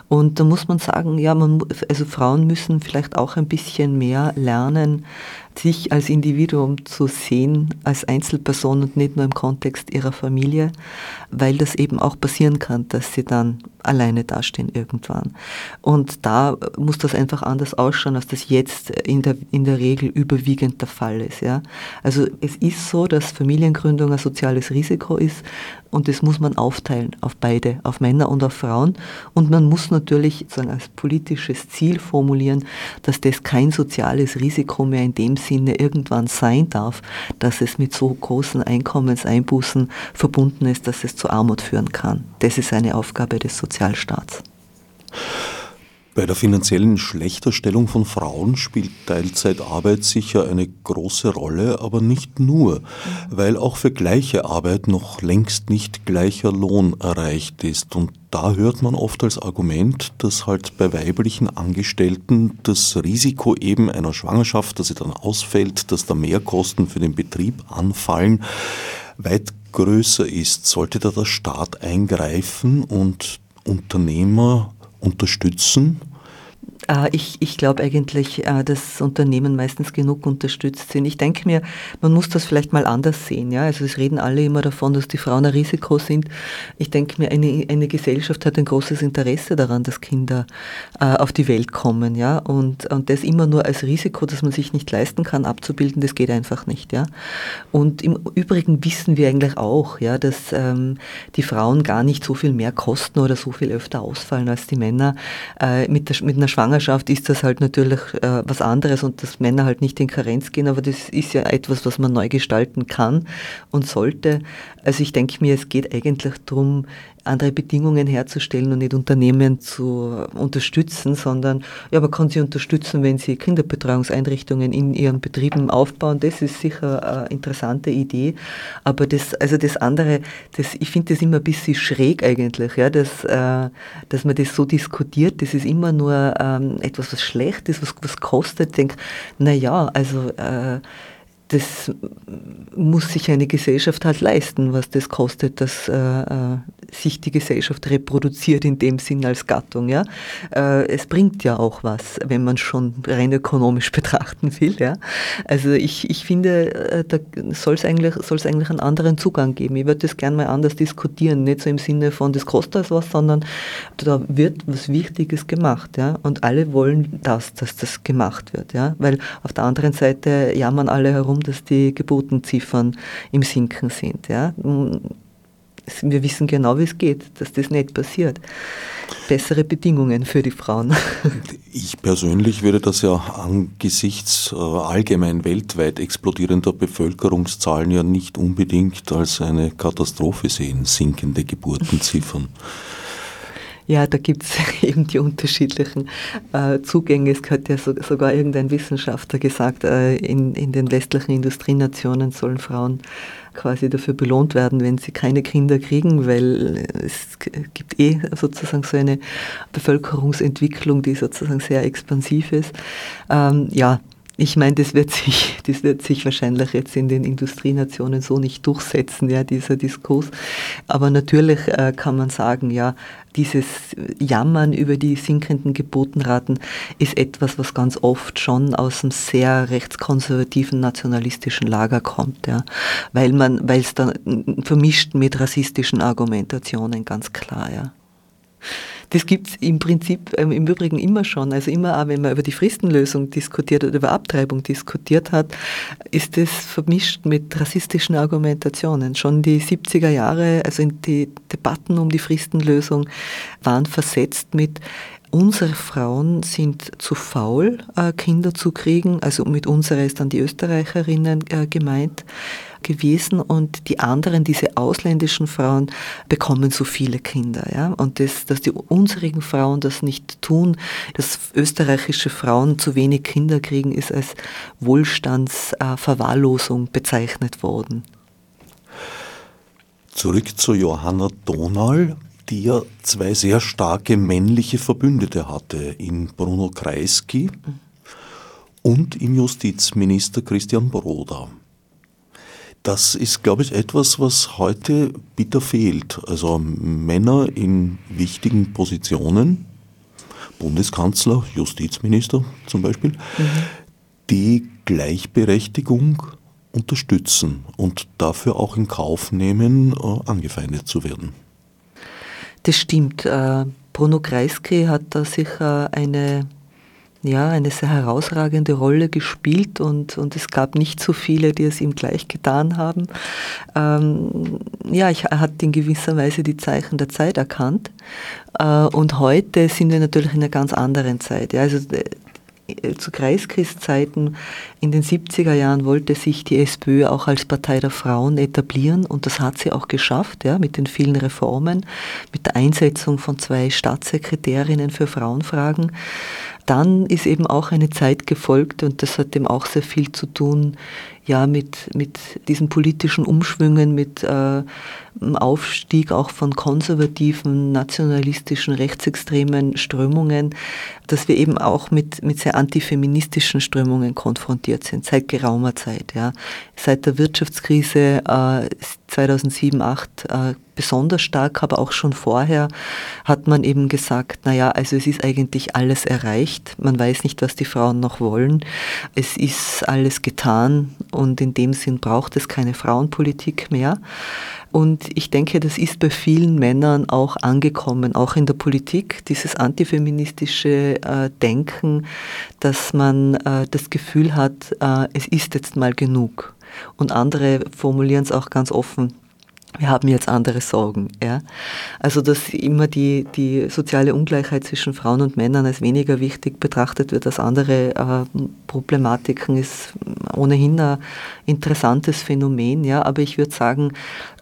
Und da muss man sagen, ja, man, also Frauen müssen vielleicht auch ein bisschen mehr lernen, sich als Individuum zu sehen, als Einzelperson und nicht nur im Kontext ihrer Familie, weil das eben auch passieren kann, dass sie dann alleine dastehen irgendwann. Und da muss das einfach anders ausschauen, als das jetzt in der, in der Regel überwiegend der Fall ist. Ja? Also es ist so, dass Familiengründung ein soziales Risiko ist und das muss man aufteilen auf beide, auf Männer und auf Frauen. Und man muss natürlich sozusagen als politisches Ziel formulieren, dass das kein soziales Risiko mehr in dem Sinne irgendwann sein darf, dass es mit so großen Einkommenseinbußen verbunden ist, dass es zu Armut führen kann. Das ist eine Aufgabe des Sozialstaats. Bei der finanziellen Schlechterstellung von Frauen spielt Teilzeitarbeit sicher eine große Rolle, aber nicht nur, weil auch für gleiche Arbeit noch längst nicht gleicher Lohn erreicht ist. Und da hört man oft als Argument, dass halt bei weiblichen Angestellten das Risiko eben einer Schwangerschaft, dass sie dann ausfällt, dass da Mehrkosten für den Betrieb anfallen, weit größer ist. Sollte da der Staat eingreifen und Unternehmer unterstützen? Äh, ich, ich glaube eigentlich, äh, dass Unternehmen meistens genug unterstützt sind. Ich denke mir, man muss das vielleicht mal anders sehen. Ja? Also es reden alle immer davon, dass die Frauen ein Risiko sind. Ich denke mir, eine, eine Gesellschaft hat ein großes Interesse daran, dass Kinder äh, auf die Welt kommen. Ja? Und, und das immer nur als Risiko, das man sich nicht leisten kann, abzubilden, das geht einfach nicht. Ja? Und im Übrigen wissen wir eigentlich auch, ja, dass ähm, die Frauen gar nicht so viel mehr kosten oder so viel öfter ausfallen als die Männer. Äh, mit, der, mit einer Schwangerschaft ist das halt natürlich äh, was anderes und dass Männer halt nicht in Karenz gehen, aber das ist ja etwas, was man neu gestalten kann und sollte. Also ich denke mir, es geht eigentlich darum, andere Bedingungen herzustellen und nicht Unternehmen zu unterstützen, sondern ja, man kann sie unterstützen, wenn sie Kinderbetreuungseinrichtungen in ihren Betrieben aufbauen. Das ist sicher eine interessante Idee. Aber das, also das andere, das, ich finde das immer ein bisschen schräg eigentlich, ja, dass, äh, dass man das so diskutiert. Das ist immer nur ähm, etwas, was schlecht ist, was, was kostet. Ich denke, naja, also äh, das muss sich eine Gesellschaft halt leisten, was das kostet, dass äh, äh, sich die Gesellschaft reproduziert in dem Sinn als Gattung. Ja? Äh, es bringt ja auch was, wenn man schon rein ökonomisch *laughs* betrachten will. Ja? Also ich, ich finde, äh, da soll es eigentlich, eigentlich einen anderen Zugang geben. Ich würde das gerne mal anders diskutieren, nicht so im Sinne von, das kostet was, sondern da wird was Wichtiges gemacht. Ja? Und alle wollen das, dass das gemacht wird. Ja? Weil auf der anderen Seite jammern alle herum, dass die Geburtenziffern im Sinken sind. Ja? Wir wissen genau, wie es geht, dass das nicht passiert. Bessere Bedingungen für die Frauen. *laughs* Ich persönlich würde das ja angesichts äh, allgemein weltweit explodierender Bevölkerungszahlen ja nicht unbedingt als eine Katastrophe sehen, sinkende Geburtenziffern. Ja, da gibt es *laughs* eben die unterschiedlichen äh, Zugänge. Es hat ja so, sogar irgendein Wissenschaftler gesagt, äh, in, in den westlichen Industrienationen sollen Frauen quasi dafür belohnt werden, wenn sie keine Kinder kriegen, weil es gibt eh sozusagen so eine Bevölkerungsentwicklung, die sozusagen sehr expansiv ist. Ähm, ja, ich meine, das wird sich, *laughs* das wird sich wahrscheinlich jetzt in den Industrienationen so nicht durchsetzen, ja, dieser Diskurs. Aber natürlich äh, kann man sagen, ja, dieses Jammern über die sinkenden Geburtenraten ist etwas, was ganz oft schon aus einem sehr rechtskonservativen nationalistischen Lager kommt, ja, weil man, weil es dann vermischt mit rassistischen Argumentationen, ganz klar, ja. Das gibt es im Prinzip ähm, im Übrigen immer schon. Also immer auch, wenn man über die Fristenlösung diskutiert oder über Abtreibung diskutiert hat, ist das vermischt mit rassistischen Argumentationen. Schon die 70er Jahre, also die Debatten um die Fristenlösung, waren versetzt mit Unsere Frauen sind zu faul, äh, Kinder zu kriegen. Also mit unserer ist dann die Österreicherinnen äh, gemeint gewesen und die anderen, diese ausländischen Frauen, bekommen so viele Kinder. Ja? Und das, dass die unserigen Frauen das nicht tun, dass österreichische Frauen zu wenig Kinder kriegen, ist als Wohlstandsverwahrlosung bezeichnet worden. Zurück zu Johanna Donal, die ja zwei sehr starke männliche Verbündete hatte, in Bruno Kreisky mhm. und im Justizminister Christian Broda. Das ist, glaube ich, etwas, was heute bitter fehlt. Also Männer in wichtigen Positionen, Bundeskanzler, Justizminister zum Beispiel, mhm. die Gleichberechtigung unterstützen und dafür auch in Kauf nehmen, äh, angefeindet zu werden. Das stimmt. Äh, Bruno Kreisky hat da sicher eine ja, eine sehr herausragende Rolle gespielt und, und es gab nicht so viele, die es ihm gleich getan haben. Ähm, ja, ich, er hat in gewisser Weise die Zeichen der Zeit erkannt äh, und heute sind wir natürlich in einer ganz anderen Zeit. Ja, also äh, zu Kreiskriegzeiten in den 70er Jahren wollte sich die SPÖ auch als Partei der Frauen etablieren und das hat sie auch geschafft, ja, mit den vielen Reformen, mit der Einsetzung von zwei Staatssekretärinnen für Frauenfragen dann ist eben auch eine Zeit gefolgt und das hat eben auch sehr viel zu tun ja, mit, mit diesen politischen Umschwüngen, mit äh, Aufstieg auch von konservativen, nationalistischen, rechtsextremen Strömungen, dass wir eben auch mit, mit sehr antifeministischen Strömungen konfrontiert sind, seit geraumer Zeit. Ja. Seit der Wirtschaftskrise äh, 2007, 2008 äh, besonders stark, aber auch schon vorher hat man eben gesagt, naja, also es ist eigentlich alles erreicht, man weiß nicht, was die Frauen noch wollen, es ist alles getan und in dem Sinn braucht es keine Frauenpolitik mehr. Und ich denke, das ist bei vielen Männern auch angekommen, auch in der Politik, dieses antifeministische äh, Denken, dass man äh, das Gefühl hat, äh, es ist jetzt mal genug. Und andere formulieren es auch ganz offen, wir haben jetzt andere Sorgen. Ja? Also dass immer die, die soziale Ungleichheit zwischen Frauen und Männern als weniger wichtig betrachtet wird als andere äh, Problematiken, ist ohnehin ein interessantes Phänomen. Ja? Aber ich würde sagen,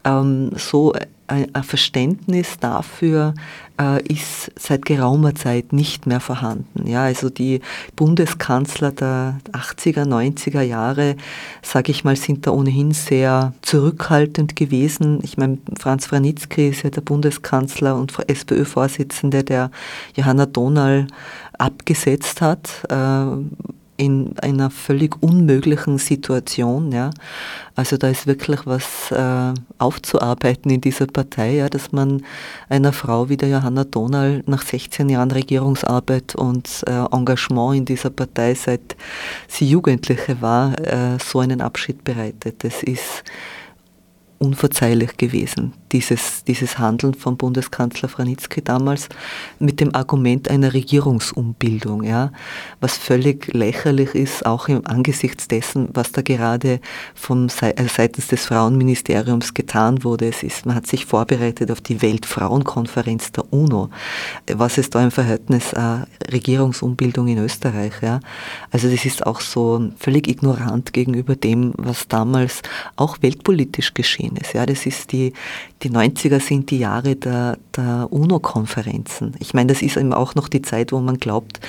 ähm, so ein, ein Verständnis dafür äh, ist seit geraumer Zeit nicht mehr vorhanden. Ja, also die Bundeskanzler der 80er, 90er Jahre, sage ich mal, sind da ohnehin sehr zurückhaltend gewesen. Ich meine, Franz Franitzky ist ja der Bundeskanzler und SPÖ-Vorsitzende, der Johanna Donal abgesetzt hat. Äh, in einer völlig unmöglichen Situation. Ja. Also da ist wirklich was äh, aufzuarbeiten in dieser Partei, ja, dass man einer Frau wie der Johanna Donal nach 16 Jahren Regierungsarbeit und äh, Engagement in dieser Partei, seit sie Jugendliche war, äh, so einen Abschied bereitet. Das ist unverzeihlich gewesen, dieses, dieses Handeln von Bundeskanzler Franitzky damals mit dem Argument einer Regierungsumbildung, ja, was völlig lächerlich ist, auch im Angesichts dessen, was da gerade vom, äh, seitens des Frauenministeriums getan wurde. Es ist, man hat sich vorbereitet auf die Weltfrauenkonferenz der UNO. Was ist da im Verhältnis äh, Regierungsumbildung in Österreich? Ja? Also das ist auch so völlig ignorant gegenüber dem, was damals auch weltpolitisch geschehen ist. Ja, das ist die, die 90er sind die Jahre der, der UNO-Konferenzen. Ich meine, das ist eben auch noch die Zeit, wo man glaubt,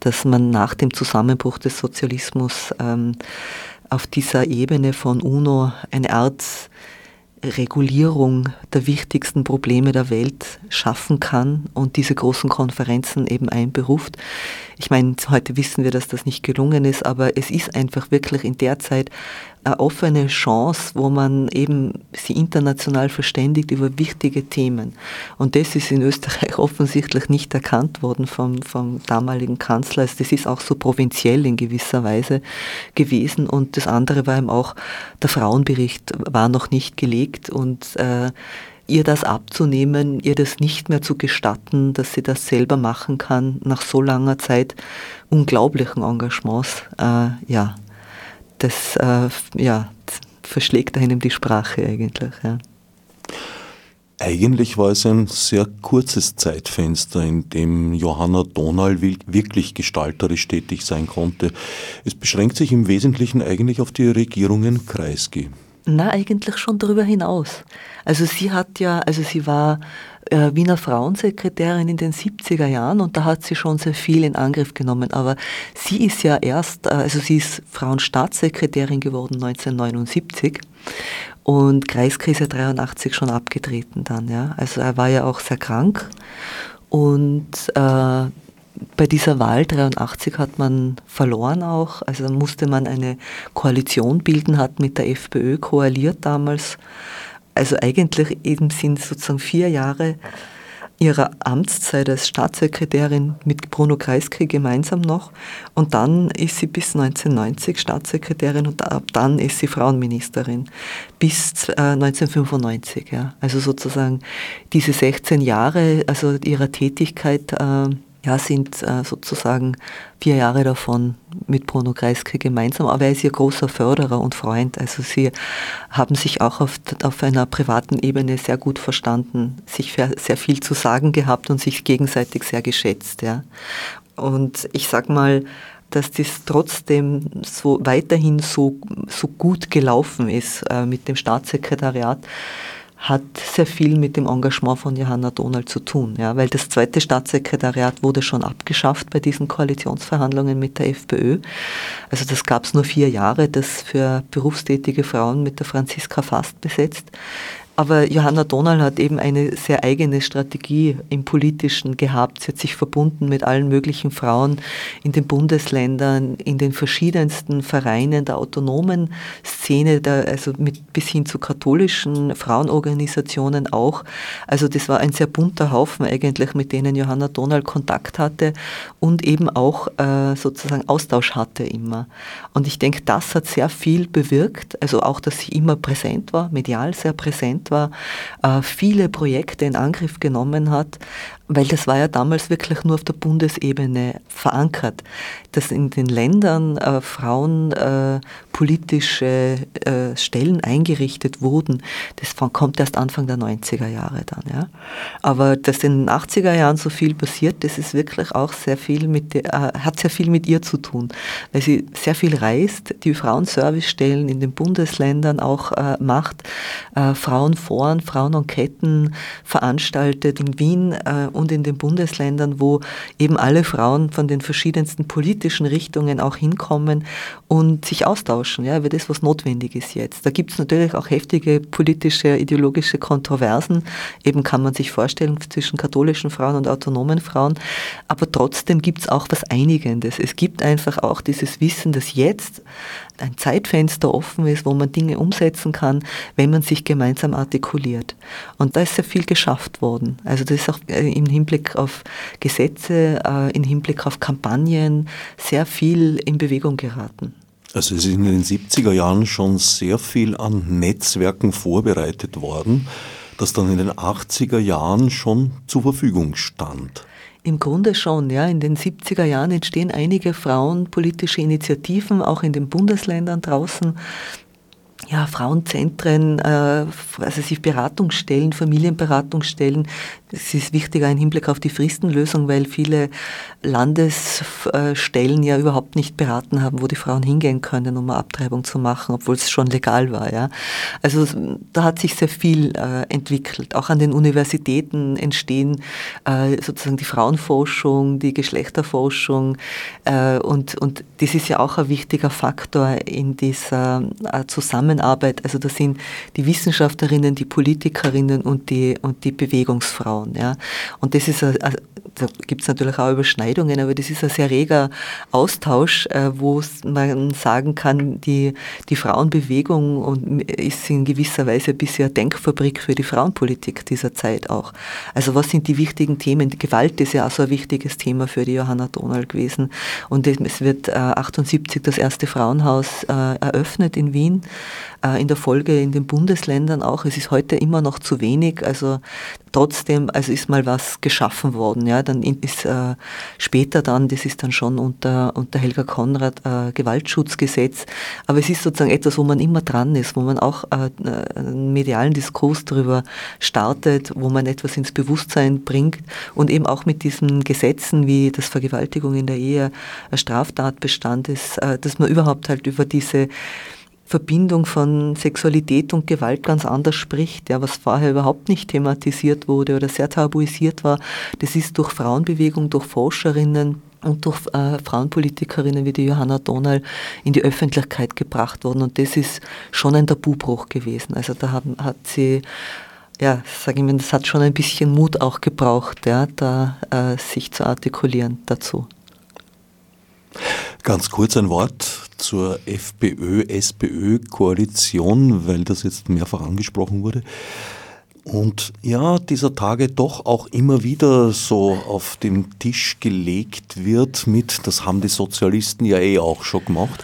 dass man nach dem Zusammenbruch des Sozialismus ähm, auf dieser Ebene von UNO eine Art Regulierung der wichtigsten Probleme der Welt schaffen kann und diese großen Konferenzen eben einberuft. Ich meine, heute wissen wir, dass das nicht gelungen ist, aber es ist einfach wirklich in der Zeit eine offene Chance, wo man eben sie international verständigt über wichtige Themen. Und das ist in Österreich *laughs* offensichtlich nicht erkannt worden vom, vom damaligen Kanzler. Also das ist auch so provinziell in gewisser Weise gewesen. Und das andere war eben auch, der Frauenbericht war noch nicht gelegt und äh, ihr das abzunehmen, ihr das nicht mehr zu gestatten, dass sie das selber machen kann, nach so langer Zeit unglaublichen Engagements, äh, ja, das äh, ja, verschlägt einem die Sprache eigentlich. Ja. Eigentlich war es ein sehr kurzes Zeitfenster, in dem Johanna Donal wirklich gestalterisch tätig sein konnte. Es beschränkt sich im Wesentlichen eigentlich auf die Regierungen Kreisky. Na, eigentlich schon darüber hinaus. Also sie hat ja, also sie war Wiener Frauensekretärin in den 70er Jahren und da hat sie schon sehr viel in Angriff genommen. Aber sie ist ja erst, äh, also sie ist Frauenstaatssekretärin geworden 1979 und Kreiskrise 83 schon abgetreten dann. Ja. Also er war ja auch sehr krank und äh, bei dieser Wahl 83 hat man verloren auch. Also dann musste man eine Koalition bilden, hat mit der FPÖ koaliert damals also eigentlich eben sind sozusagen vier Jahre ihrer Amtszeit als Staatssekretärin mit Bruno Kreisky gemeinsam noch. Und dann ist sie bis 1990 Staatssekretärin und ab dann ist sie Frauenministerin bis äh, 1995. Ja. Also sozusagen diese 16 Jahre also ihrer Tätigkeit äh, ja, sind äh, sozusagen vier Jahre davon mit Bruno Kreisky gemeinsam, aber er ist ihr großer Förderer und Freund. Also sie haben sich auch auf, auf einer privaten Ebene sehr gut verstanden, sich sehr viel zu sagen gehabt und sich gegenseitig sehr geschätzt. Ja. Und ich sag mal, dass das trotzdem so weiterhin so, so gut gelaufen ist äh, mit dem Staatssekretariat hat sehr viel mit dem Engagement von Johanna Donald zu tun, ja, weil das zweite Staatssekretariat wurde schon abgeschafft bei diesen Koalitionsverhandlungen mit der FPÖ. Also das gab es nur vier Jahre, das für berufstätige Frauen mit der Franziska Fast besetzt. Aber Johanna Donal hat eben eine sehr eigene Strategie im Politischen gehabt. Sie hat sich verbunden mit allen möglichen Frauen in den Bundesländern, in den verschiedensten Vereinen der autonomen Szene, der, also mit, bis hin zu katholischen Frauenorganisationen auch. Also das war ein sehr bunter Haufen eigentlich, mit denen Johanna Donal Kontakt hatte und eben auch äh, sozusagen Austausch hatte immer. Und ich denke, das hat sehr viel bewirkt, also auch, dass sie immer präsent war, medial sehr präsent war, äh, viele Projekte in Angriff genommen hat, weil das war ja damals wirklich nur auf der Bundesebene verankert, dass in den Ländern äh, Frauen äh, politische äh, Stellen eingerichtet wurden. Das kommt erst Anfang der 90er Jahre dann. Ja. Aber dass in den 80er Jahren so viel passiert, das ist wirklich auch sehr viel mit, äh, hat sehr viel mit ihr zu tun, weil sie sehr viel reist, die Frauenservicestellen in den Bundesländern auch äh, macht, äh, Frauenforen, Frauenenquetten veranstaltet in Wien und in den Bundesländern, wo eben alle Frauen von den verschiedensten politischen Richtungen auch hinkommen und sich austauschen ja, über das, was notwendig ist jetzt. Da gibt es natürlich auch heftige politische, ideologische Kontroversen. Eben kann man sich vorstellen zwischen katholischen Frauen und autonomen Frauen. Aber trotzdem gibt es auch was Einigendes. Es gibt einfach auch dieses Wissen, dass jetzt ein Zeitfenster offen ist, wo man Dinge umsetzen kann, wenn man sich gemeinsam artikuliert. Und da ist sehr viel geschafft worden. Also das ist auch äh, im Hinblick auf Gesetze, äh, im Hinblick auf Kampagnen sehr viel in Bewegung geraten. Also es ist in den 70er Jahren schon sehr viel an Netzwerken vorbereitet worden, das dann in den 80er Jahren schon zur Verfügung stand. Im Grunde schon, ja. In den 70er Jahren entstehen einige frauenpolitische Initiativen, auch in den Bundesländern draußen ja, Frauenzentren, äh, also sich Beratungsstellen, Familienberatungsstellen. Das ist wichtiger im Hinblick auf die Fristenlösung, weil viele Landesstellen ja überhaupt nicht beraten haben, wo die Frauen hingehen können, um eine Abtreibung zu machen, obwohl es schon legal war. Ja. Also da hat sich sehr viel äh, entwickelt. Auch an den Universitäten entstehen äh, sozusagen die Frauenforschung, die Geschlechterforschung und, und das ist ja auch ein wichtiger Faktor in dieser Zusammenarbeit Zusammenarbeit. Also das sind die Wissenschaftlerinnen, die Politikerinnen und die, und die Bewegungsfrauen. Ja. Und das ist, da gibt es natürlich auch Überschneidungen, aber das ist ein sehr reger Austausch, äh, wo man sagen kann, die, die Frauenbewegung und ist in gewisser Weise bisher Denkfabrik für die Frauenpolitik dieser Zeit auch. Also was sind die wichtigen Themen? Die Gewalt ist ja auch so ein wichtiges Thema für die Johanna Donald gewesen. Und es wird äh, 78 das erste Frauenhaus äh, eröffnet in Wien. Äh, in der Folge in den Bundesländern auch. Es ist heute immer noch zu wenig, also trotzdem, also ist mal was geschaffen worden. Ja, dann ist äh, später dann, das ist dann schon unter, unter Helga Konrad äh, Gewaltschutzgesetz, aber es ist sozusagen etwas, wo man immer dran ist, wo man auch äh, einen medialen Diskurs darüber startet, wo man etwas ins Bewusstsein bringt und eben auch mit diesen Gesetzen wie das Vergewaltigung in der Ehe Straftatbestand ist, äh, dass man überhaupt halt über diese Verbindung von Sexualität und Gewalt ganz anders spricht, ja, was vorher überhaupt nicht thematisiert wurde oder sehr tabuisiert war. Das ist durch Frauenbewegung, durch Forscherinnen und durch äh, Frauenpolitikerinnen wie die Johanna Donal in die Öffentlichkeit gebracht worden. Und das ist schon ein Tabubruch gewesen. Also da haben, hat sie ja, sage ich mal, das hat schon ein bisschen Mut auch gebraucht, ja, da äh, sich zu artikulieren dazu. Ganz kurz ein Wort zur FPÖ-SPÖ-Koalition, weil das jetzt mehrfach angesprochen wurde. Und ja, dieser Tage doch auch immer wieder so auf den Tisch gelegt wird mit, das haben die Sozialisten ja eh auch schon gemacht.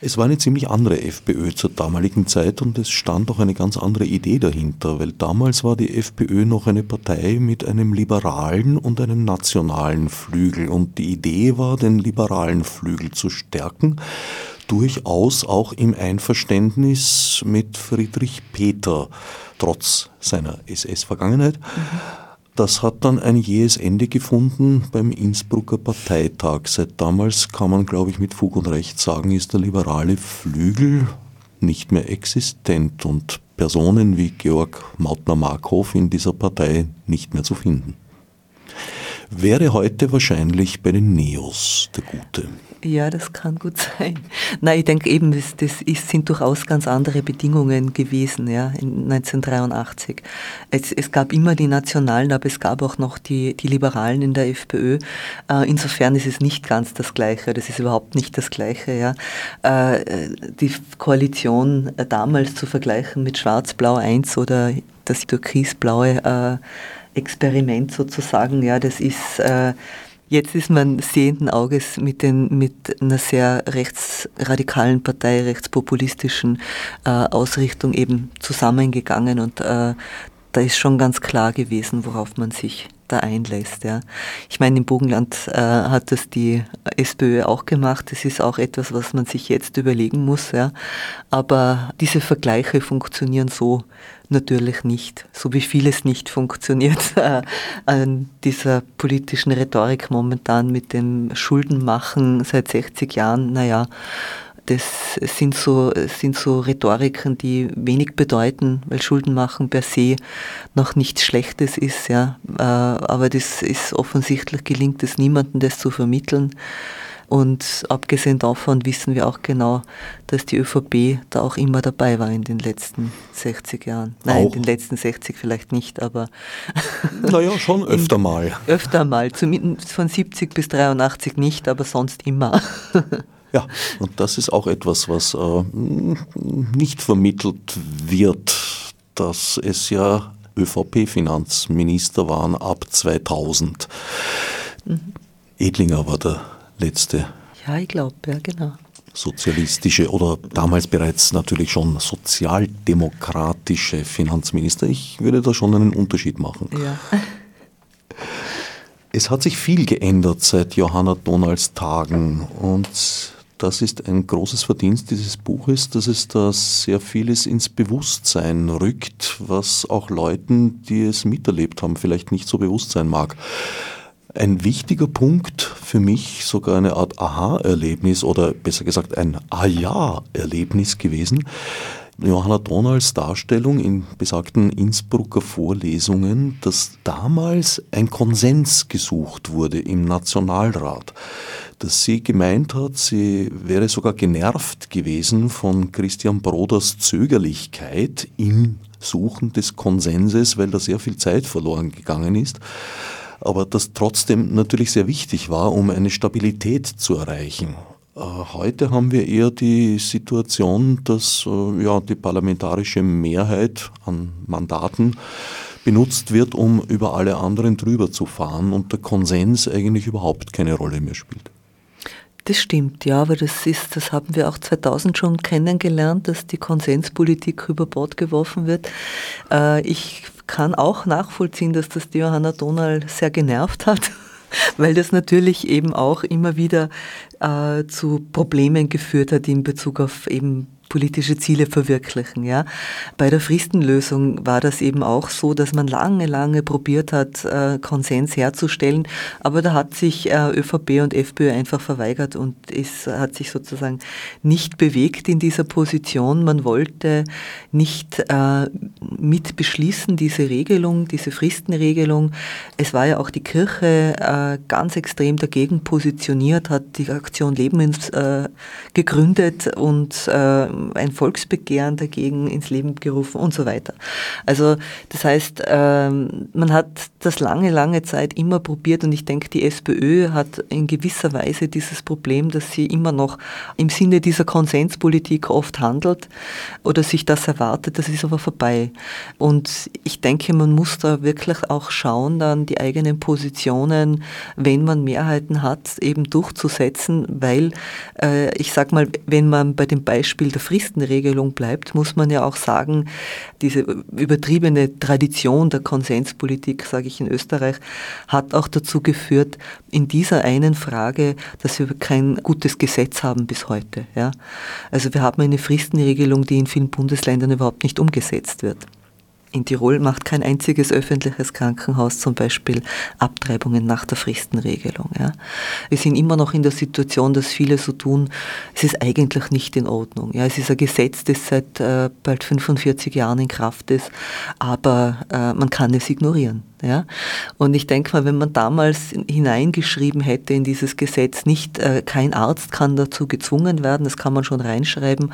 Es war eine ziemlich andere FPÖ zur damaligen Zeit und es stand auch eine ganz andere Idee dahinter, weil damals war die FPÖ noch eine Partei mit einem liberalen und einem nationalen Flügel und die Idee war, den liberalen Flügel zu stärken, durchaus auch im Einverständnis mit Friedrich Peter, trotz seiner SS-Vergangenheit. Das hat dann ein jähes Ende gefunden beim Innsbrucker Parteitag. Seit damals kann man, glaube ich, mit Fug und Recht sagen, ist der liberale Flügel nicht mehr existent und Personen wie Georg Mautner-Markhoff in dieser Partei nicht mehr zu finden. wäre heute wahrscheinlich bei den Neos der Gute. Ja, das kann gut sein. Nein, ich denke eben, das, das ist, sind durchaus ganz andere Bedingungen gewesen, ja, in 1983. Es, es gab immer die Nationalen, aber es gab auch noch die, die Liberalen in der FPÖ. Äh, insofern ist es nicht ganz das Gleiche, das ist überhaupt nicht das Gleiche, ja. Äh, die Koalition damals zu vergleichen mit Schwarz-Blau 1 oder das türkisblaue äh, Experiment sozusagen, ja, das ist, äh, Jetzt ist man sehenden Auges mit, den, mit einer sehr rechtsradikalen Partei, rechtspopulistischen äh, Ausrichtung eben zusammengegangen und äh, da ist schon ganz klar gewesen, worauf man sich da einlässt. Ja. Ich meine, im Bogenland äh, hat das die SPÖ auch gemacht. Das ist auch etwas, was man sich jetzt überlegen muss. Ja. Aber diese Vergleiche funktionieren so natürlich nicht, so wie vieles nicht funktioniert *laughs* äh, an dieser politischen Rhetorik momentan mit dem Schuldenmachen seit 60 Jahren. Naja, das sind so, sind so Rhetoriken, die wenig bedeuten, weil Schuldenmachen per se noch nichts Schlechtes ist, ja. Äh, aber das ist offensichtlich gelingt es niemandem, das zu vermitteln. Und abgesehen davon wissen wir auch genau, dass die ÖVP da auch immer dabei war in den letzten 60 Jahren. Nein, auch. in den letzten 60 vielleicht nicht, aber. *laughs* Naja, schon *laughs* öfter mal. öfter mal. Zumindest von 70 bis 83 nicht, aber sonst immer. *laughs* Ja, und das ist auch etwas, was äh, nicht vermittelt wird, dass es ja ÖVP-Finanzminister waren ab 2000. Mhm. Edlinger war der letzte. Ja, ich glaube, ja, genau. Sozialistische oder damals bereits natürlich schon sozialdemokratische Finanzminister. Ich würde da schon einen Unterschied machen. Ja. Es hat sich viel geändert seit Johanna Donalds Tagen und das ist ein großes Verdienst dieses Buches, dass es da sehr vieles ins Bewusstsein rückt, was auch Leuten, die es miterlebt haben, vielleicht nicht so bewusst sein mag. Ein wichtiger Punkt für mich, sogar eine Art Aha-Erlebnis oder besser gesagt ein Ah-Ja-Erlebnis gewesen. Johanna Donalds Darstellung in besagten Innsbrucker Vorlesungen, dass damals ein Konsens gesucht wurde im Nationalrat, dass sie gemeint hat, sie wäre sogar genervt gewesen von Christian Broders Zögerlichkeit im Suchen des Konsenses, weil da sehr viel Zeit verloren gegangen ist aber das trotzdem natürlich sehr wichtig war, um eine Stabilität zu erreichen. Äh, heute haben wir eher die Situation, dass äh, ja, die parlamentarische Mehrheit an Mandaten benutzt wird, um über alle anderen drüber zu fahren und der Konsens eigentlich überhaupt keine Rolle mehr spielt. Das stimmt, ja, aber das ist, das haben wir auch 2000 schon kennengelernt, dass die Konsenspolitik über Bord geworfen wird. Äh, ich kann auch nachvollziehen, dass das die Johanna Donal sehr genervt hat, *laughs* weil das natürlich eben auch immer wieder äh, zu Problemen geführt hat in Bezug auf eben politische Ziele verwirklichen. Ja. Bei der Fristenlösung war das eben auch so, dass man lange, lange probiert hat, äh, Konsens herzustellen, aber da hat sich äh, ÖVP und FPÖ einfach verweigert und es hat sich sozusagen nicht bewegt in dieser Position. Man wollte nicht äh, mit beschließen, diese Regelung, diese Fristenregelung. Es war ja auch die Kirche ganz extrem dagegen positioniert, hat die Aktion Leben gegründet und ein Volksbegehren dagegen ins Leben gerufen und so weiter. Also das heißt, ähm, man hat das lange, lange Zeit immer probiert und ich denke, die SPÖ hat in gewisser Weise dieses Problem, dass sie immer noch im Sinne dieser Konsenspolitik oft handelt oder sich das erwartet, das ist aber vorbei. Und ich denke, man muss da wirklich auch schauen, dann die eigenen Positionen, wenn man Mehrheiten hat, eben durchzusetzen, weil äh, ich sage mal, wenn man bei dem Beispiel der Fristenregelung bleibt, muss man ja auch sagen, diese übertriebene Tradition der Konsenspolitik, sage ich in Österreich, hat auch dazu geführt, in dieser einen Frage, dass wir kein gutes Gesetz haben bis heute. Ja? Also wir haben eine Fristenregelung, die in vielen Bundesländern überhaupt nicht umgesetzt wird. In Tirol macht kein einziges öffentliches Krankenhaus zum Beispiel Abtreibungen nach der Fristenregelung. Ja. Wir sind immer noch in der Situation, dass viele so tun, es ist eigentlich nicht in Ordnung. Ja. Es ist ein Gesetz, das seit äh, bald 45 Jahren in Kraft ist, aber äh, man kann es ignorieren. Ja? Und ich denke mal, wenn man damals hineingeschrieben hätte in dieses Gesetz, nicht äh, kein Arzt kann dazu gezwungen werden, das kann man schon reinschreiben,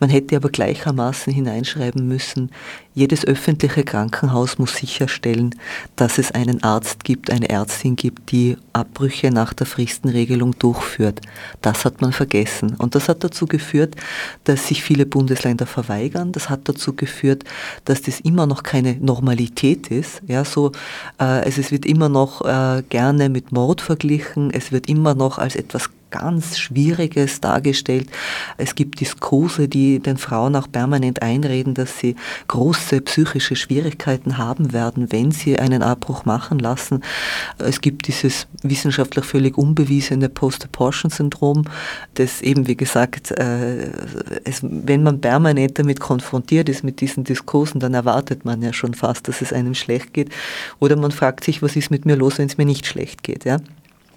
man hätte aber gleichermaßen hineinschreiben müssen, jedes öffentliche Krankenhaus muss sicherstellen, dass es einen Arzt gibt, eine Ärztin gibt, die Abbrüche nach der Fristenregelung durchführt. Das hat man vergessen. Und das hat dazu geführt, dass sich viele Bundesländer verweigern. Das hat dazu geführt, dass das immer noch keine Normalität ist. Ja, so, äh, also es wird immer noch äh, gerne mit Mord verglichen. Es wird immer noch als etwas ganz Schwieriges dargestellt. Es gibt Diskurse, die den Frauen auch permanent einreden, dass sie große psychische Schwierigkeiten haben werden, wenn sie einen Abbruch machen lassen. Es gibt dieses wissenschaftlich völlig unbewiesene Post-Abortion-Syndrom, das eben, wie gesagt, äh, es, wenn man permanent damit konfrontiert ist, mit diesen Diskursen, dann erwartet man ja schon fast, dass es einem schlecht geht. Oder man fragt sich, was ist mit mir los, wenn es mir nicht schlecht geht. Ja?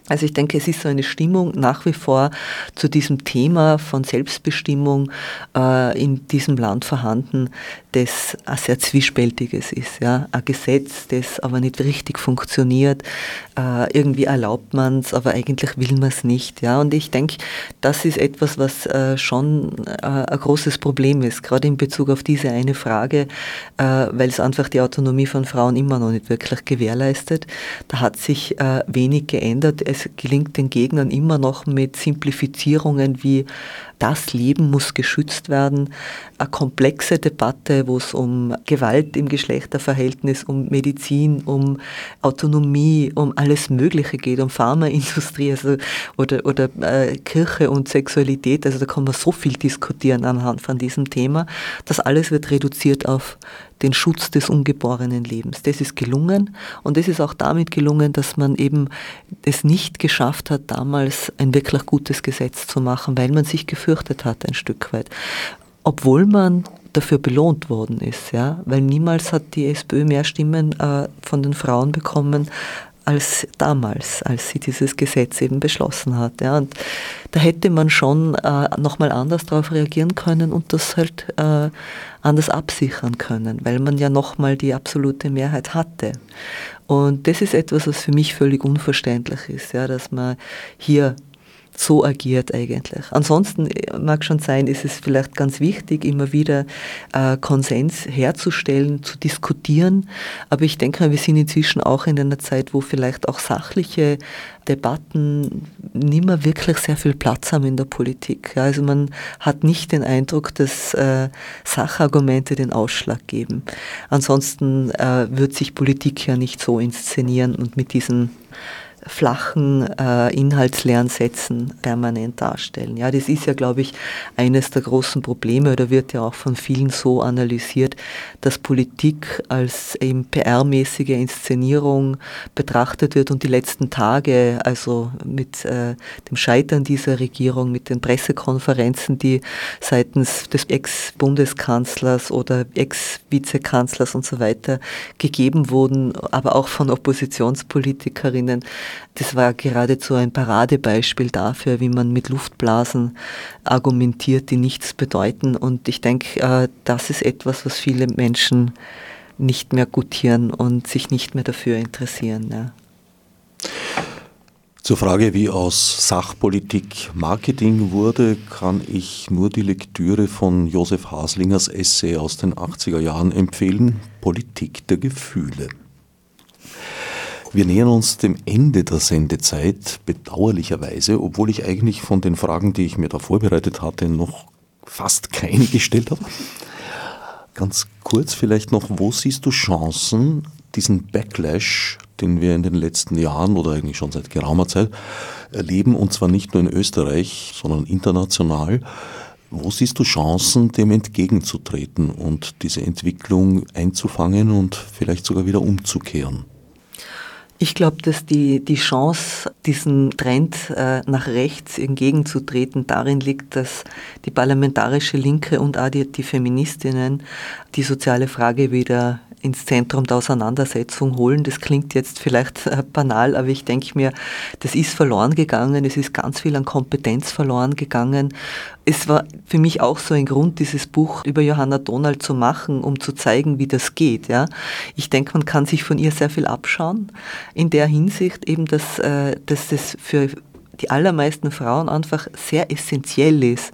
Also ich denke, es ist so eine Stimmung nach wie vor zu diesem Thema von Selbstbestimmung äh, in diesem Land vorhanden, das ein sehr zwiespältiges ist. Ja? Ein Gesetz, das aber nicht richtig funktioniert. Äh, irgendwie erlaubt man es, aber eigentlich will man es nicht. Ja? Und ich denke, das ist etwas, was äh, schon äh, ein großes Problem ist, gerade in Bezug auf diese eine Frage, äh, weil es einfach die Autonomie von Frauen immer noch nicht wirklich gewährleistet. Da hat sich äh, wenig geändert es gelingt den Gegnern immer noch mit Simplifizierungen wie das Leben muss geschützt werden. Eine komplexe Debatte, wo es um Gewalt im Geschlechterverhältnis, um Medizin, um Autonomie, um alles Mögliche geht, um Pharmaindustrie also, oder, oder äh, Kirche und Sexualität. Also da kann man so viel diskutieren anhand von diesem Thema. Das alles wird reduziert auf den Schutz des ungeborenen Lebens. Das ist gelungen und es ist auch damit gelungen, dass man eben es nicht geschafft hat, damals ein wirklich gutes Gesetz zu machen, weil man sich gefürchtet hat ein Stück weit. Obwohl man dafür belohnt worden ist, ja, weil niemals hat die SPÖ mehr Stimmen äh, von den Frauen bekommen als damals, als sie dieses Gesetz eben beschlossen hat. Ja. Und da hätte man schon äh, nochmal anders darauf reagieren können und das halt äh, anders absichern können, weil man ja nochmal die absolute Mehrheit hatte. Und das ist etwas, was für mich völlig unverständlich ist, ja, dass man hier so agiert eigentlich. Ansonsten äh, mag schon sein, ist es vielleicht ganz wichtig, immer wieder äh, Konsens herzustellen, zu diskutieren. Aber ich denke, wir sind inzwischen auch in einer Zeit, wo vielleicht auch sachliche Debatten nicht mehr wirklich sehr viel Platz haben in der Politik. Also man hat nicht den Eindruck, dass äh, Sachargumente den Ausschlag geben. Ansonsten äh, wird sich Politik ja nicht so inszenieren und mit diesen flachen äh, inhaltsleeren Sätzen permanent darstellen. Ja, das ist ja, glaube ich, eines der großen Probleme oder wird ja auch von vielen so analysiert, dass Politik als eben PR-mäßige Inszenierung betrachtet wird und die letzten Tage, also mit äh, dem Scheitern dieser Regierung, mit den Pressekonferenzen, die seitens des Ex-Bundeskanzlers oder Ex-Vizekanzlers und so weiter gegeben wurden, aber auch von Oppositionspolitikerinnen, das war geradezu ein Paradebeispiel dafür, wie man mit Luftblasen argumentiert, die nichts bedeuten. Und ich denke, äh, das ist etwas, was viele Menschen nicht mehr gutieren und sich nicht mehr dafür interessieren. Ja. Zur Frage, wie aus Sachpolitik Marketing wurde, kann ich nur die Lektüre von Josef Haslingers Essay aus den 80er Jahren empfehlen, Politik der Gefühle. Wir nähern uns dem Ende der Sendezeit, bedauerlicherweise, obwohl ich eigentlich von den Fragen, die ich mir da vorbereitet hatte, noch fast keine gestellt habe. Ganz kurz vielleicht noch, wo siehst du Chancen, diesen Backlash, den wir in den letzten Jahren oder eigentlich schon seit geraumer Zeit erleben, und zwar nicht nur in Österreich, sondern international, wo siehst du Chancen, dem entgegenzutreten und diese Entwicklung einzufangen und vielleicht sogar wieder umzukehren? Ich glaube, dass die, die Chance, diesem Trend äh, nach rechts entgegenzutreten, darin liegt, dass die parlamentarische Linke und auch die, die Feministinnen die soziale Frage wieder ins Zentrum der Auseinandersetzung holen. Das klingt jetzt vielleicht *laughs* banal, aber ich denke mir, das ist verloren gegangen. Es ist ganz viel an Kompetenz verloren gegangen. Es war für mich auch so ein Grund, dieses Buch über Johanna Donald zu machen, um zu zeigen, wie das geht. Ja. Ich denke, man kann sich von ihr sehr viel abschauen. In der Hinsicht eben, dass, äh, dass das für die allermeisten Frauen einfach sehr essentiell ist,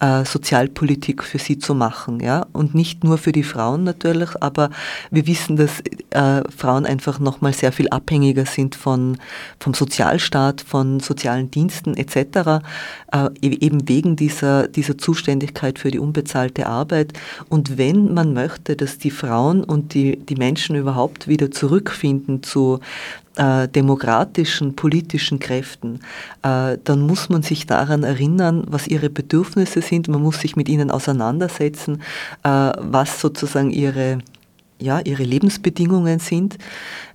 äh, Sozialpolitik für sie zu machen. Ja? Und nicht nur für die Frauen natürlich, aber wir wissen, dass äh, Frauen einfach nochmal sehr viel abhängiger sind von, vom Sozialstaat, von sozialen Diensten etc., äh, e-, eben wegen dieser, dieser Zuständigkeit für die unbezahlte Arbeit. Und wenn man möchte, dass die Frauen und die, die Menschen überhaupt wieder zurückfinden zu, äh, demokratischen politischen Kräften, äh, dann muss man sich daran erinnern, was ihre Bedürfnisse sind. Man muss sich mit ihnen auseinandersetzen, äh, was sozusagen ihre ja, ihre Lebensbedingungen sind,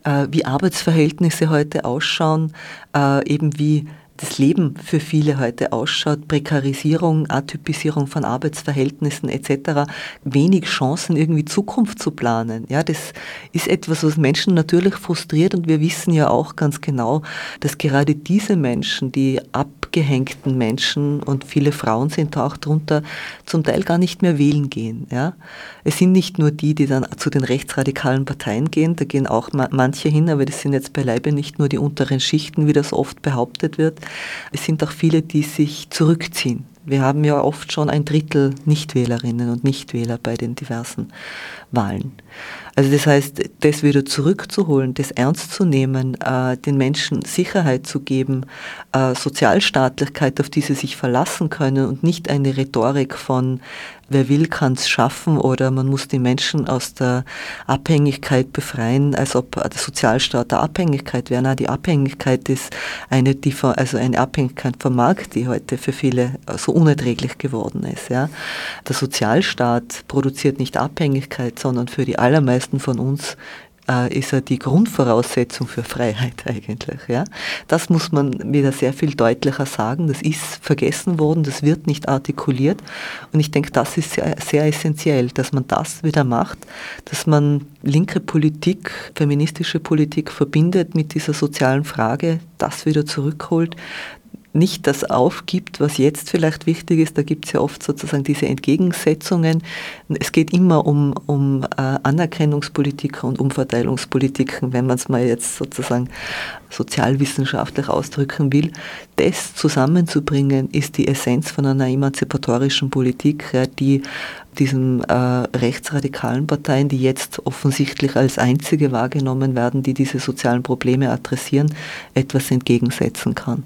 äh, wie Arbeitsverhältnisse heute ausschauen, äh, eben wie das Leben für viele heute ausschaut, Prekarisierung, Atypisierung von Arbeitsverhältnissen etc., wenig Chancen, irgendwie Zukunft zu planen. Ja, das ist etwas, was Menschen natürlich frustriert und wir wissen ja auch ganz genau, dass gerade diese Menschen, die abgehängten Menschen und viele Frauen sind da auch drunter, zum Teil gar nicht mehr wählen gehen. Ja. Es sind nicht nur die, die dann zu den rechtsradikalen Parteien gehen, da gehen auch manche hin, aber das sind jetzt beileibe nicht nur die unteren Schichten, wie das oft behauptet wird. Es sind auch viele, die sich zurückziehen. Wir haben ja oft schon ein Drittel Nichtwählerinnen und Nichtwähler bei den diversen Wahlen. Also das heißt, das wieder zurückzuholen, das ernst zu nehmen, äh, den Menschen Sicherheit zu geben, äh, Sozialstaatlichkeit, auf die sie sich verlassen können und nicht eine Rhetorik von wer will, kann es schaffen oder man muss die Menschen aus der Abhängigkeit befreien, als ob der Sozialstaat der Abhängigkeit wäre. Na, die Abhängigkeit ist eine, die, also eine Abhängigkeit vom Markt, die heute für viele so unerträglich geworden ist. Ja. Der Sozialstaat produziert nicht Abhängigkeit, sondern für die allermeisten von uns äh, ist er die Grundvoraussetzung für Freiheit *laughs* eigentlich. Ja? Das muss man wieder sehr viel deutlicher sagen. Das ist vergessen worden, das wird nicht artikuliert. Und ich denke, das ist sehr, sehr essentiell, dass man das wieder macht, dass man linke Politik, feministische Politik verbindet mit dieser sozialen Frage, das wieder zurückholt, nicht das aufgibt, was jetzt vielleicht wichtig ist. Da gibt es ja oft sozusagen diese Entgegensetzungen. Es geht immer um, um äh, Anerkennungspolitik und Umverteilungspolitiken, wenn man es mal jetzt sozusagen sozialwissenschaftlich ausdrücken will. Das zusammenzubringen ist die Essenz von einer emanzipatorischen Politik, die diesen äh, rechtsradikalen Parteien, die jetzt offensichtlich als einzige wahrgenommen werden, die diese sozialen Probleme adressieren, etwas entgegensetzen kann.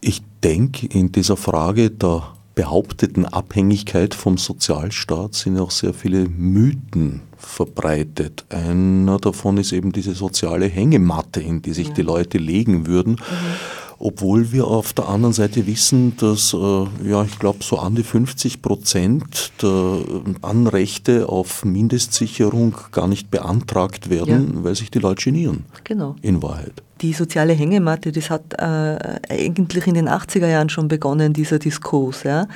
Ich denke, in dieser Frage der behaupteten Abhängigkeit vom Sozialstaat sind auch sehr viele Mythen verbreitet. Einer davon ist eben diese soziale Hängematte, in die sich ja. die Leute legen würden. Mhm obwohl wir auf der anderen Seite wissen, dass, äh, ja, ich glaube, so an die 50 Prozent der Anrechte auf Mindestsicherung gar nicht beantragt werden, ja. weil sich die Leute genieren. Genau. In Wahrheit die soziale Hängematte, das hat äh, eigentlich in den 80er Jahren schon begonnen, dieser Diskurs. Ja.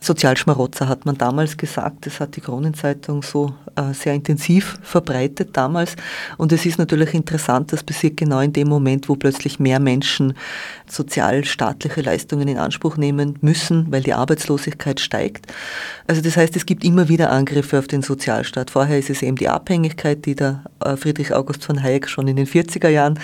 Sozialschmarotzer hat man damals gesagt, das hat die Kronenzeitung so äh, sehr intensiv verbreitet damals. Und es ist natürlich interessant, das passiert genau in dem Moment, wo plötzlich mehr Menschen sozialstaatliche Leistungen in Anspruch nehmen müssen, weil die Arbeitslosigkeit steigt. Also das heißt, es gibt immer wieder Angriffe auf den Sozialstaat. Vorher ist es eben die Abhängigkeit, die der äh, Friedrich August von Hayek schon in den 40er Jahren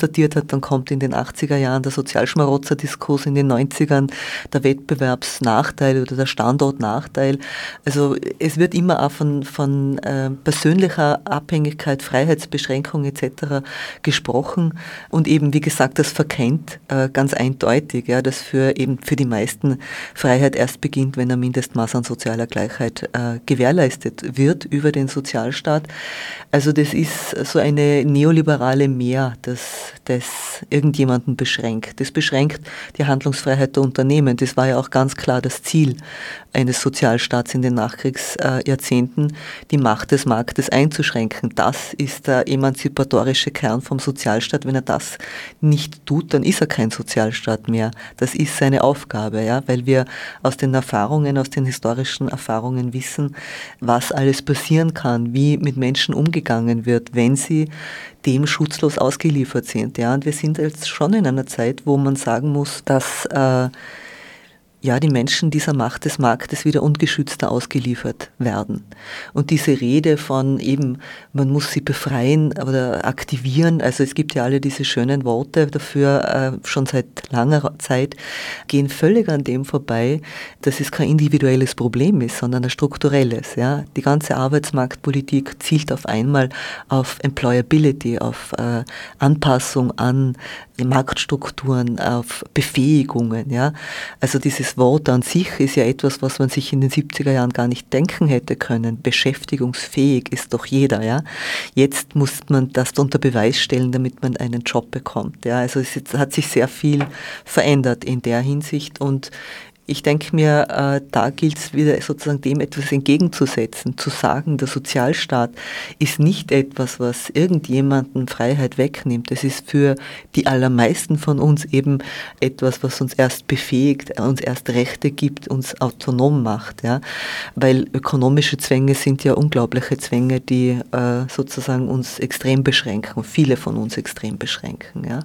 konstatiert hat. Dann kommt in den 80er Jahren der Sozialschmarotzer-Diskurs, in den 90ern der Wettbewerbsnachteil oder der Standortnachteil. Also es wird immer auch von, von äh, persönlicher Abhängigkeit, Freiheitsbeschränkung etc. gesprochen und eben, wie gesagt, das verkennt äh, ganz eindeutig, ja, dass für eben für die meisten Freiheit erst beginnt, wenn ein Mindestmaß an sozialer Gleichheit äh, gewährleistet wird über den Sozialstaat. Also das ist so eine neoliberale Mehr, das das irgendjemanden beschränkt. Das beschränkt die Handlungsfreiheit der Unternehmen. Das war ja auch ganz klar das Ziel eines Sozialstaats in den Nachkriegsjahrzehnten, die Macht des Marktes einzuschränken. Das ist der emanzipatorische Kern vom Sozialstaat. Wenn er das nicht tut, dann ist er kein Sozialstaat mehr. Das ist seine Aufgabe, ja, weil wir aus den Erfahrungen, aus den historischen Erfahrungen wissen, was alles passieren kann, wie mit Menschen umgegangen wird, wenn sie dem schutzlos ausgeliefert sind. Ja, und wir sind jetzt schon in einer Zeit, wo man sagen muss, dass äh, ja, die Menschen dieser Macht des Marktes wieder ungeschützter ausgeliefert werden. Und diese Rede von eben, man muss sie befreien oder aktivieren, also es gibt ja alle diese schönen Worte dafür, äh, schon seit langer Zeit, gehen völlig an dem vorbei, dass es kein individuelles Problem ist, sondern ein strukturelles. Ja. Die ganze Arbeitsmarktpolitik zielt auf einmal auf Employability, auf äh, Anpassung an Marktstrukturen, auf Befähigungen. Ja. Also dieses Wort an sich ist ja etwas, was man sich in den 70er Jahren gar nicht denken hätte können. Beschäftigungsfähig ist doch jeder. Ja. Jetzt muss man das unter Beweis stellen, damit man einen Job bekommt. Ja. Also es hat sich sehr viel verändert in der Hinsicht und ich denke mir, äh, da gilt es wieder sozusagen dem etwas entgegenzusetzen, zu sagen, der Sozialstaat ist nicht etwas, was irgendjemanden Freiheit wegnimmt. Es ist für die allermeisten von uns eben etwas, was uns erst befähigt, uns erst Rechte gibt, uns autonom macht. Ja? Weil ökonomische Zwänge sind ja unglaubliche Zwänge, die äh, sozusagen uns extrem beschränken, viele von uns extrem beschränken. Ja?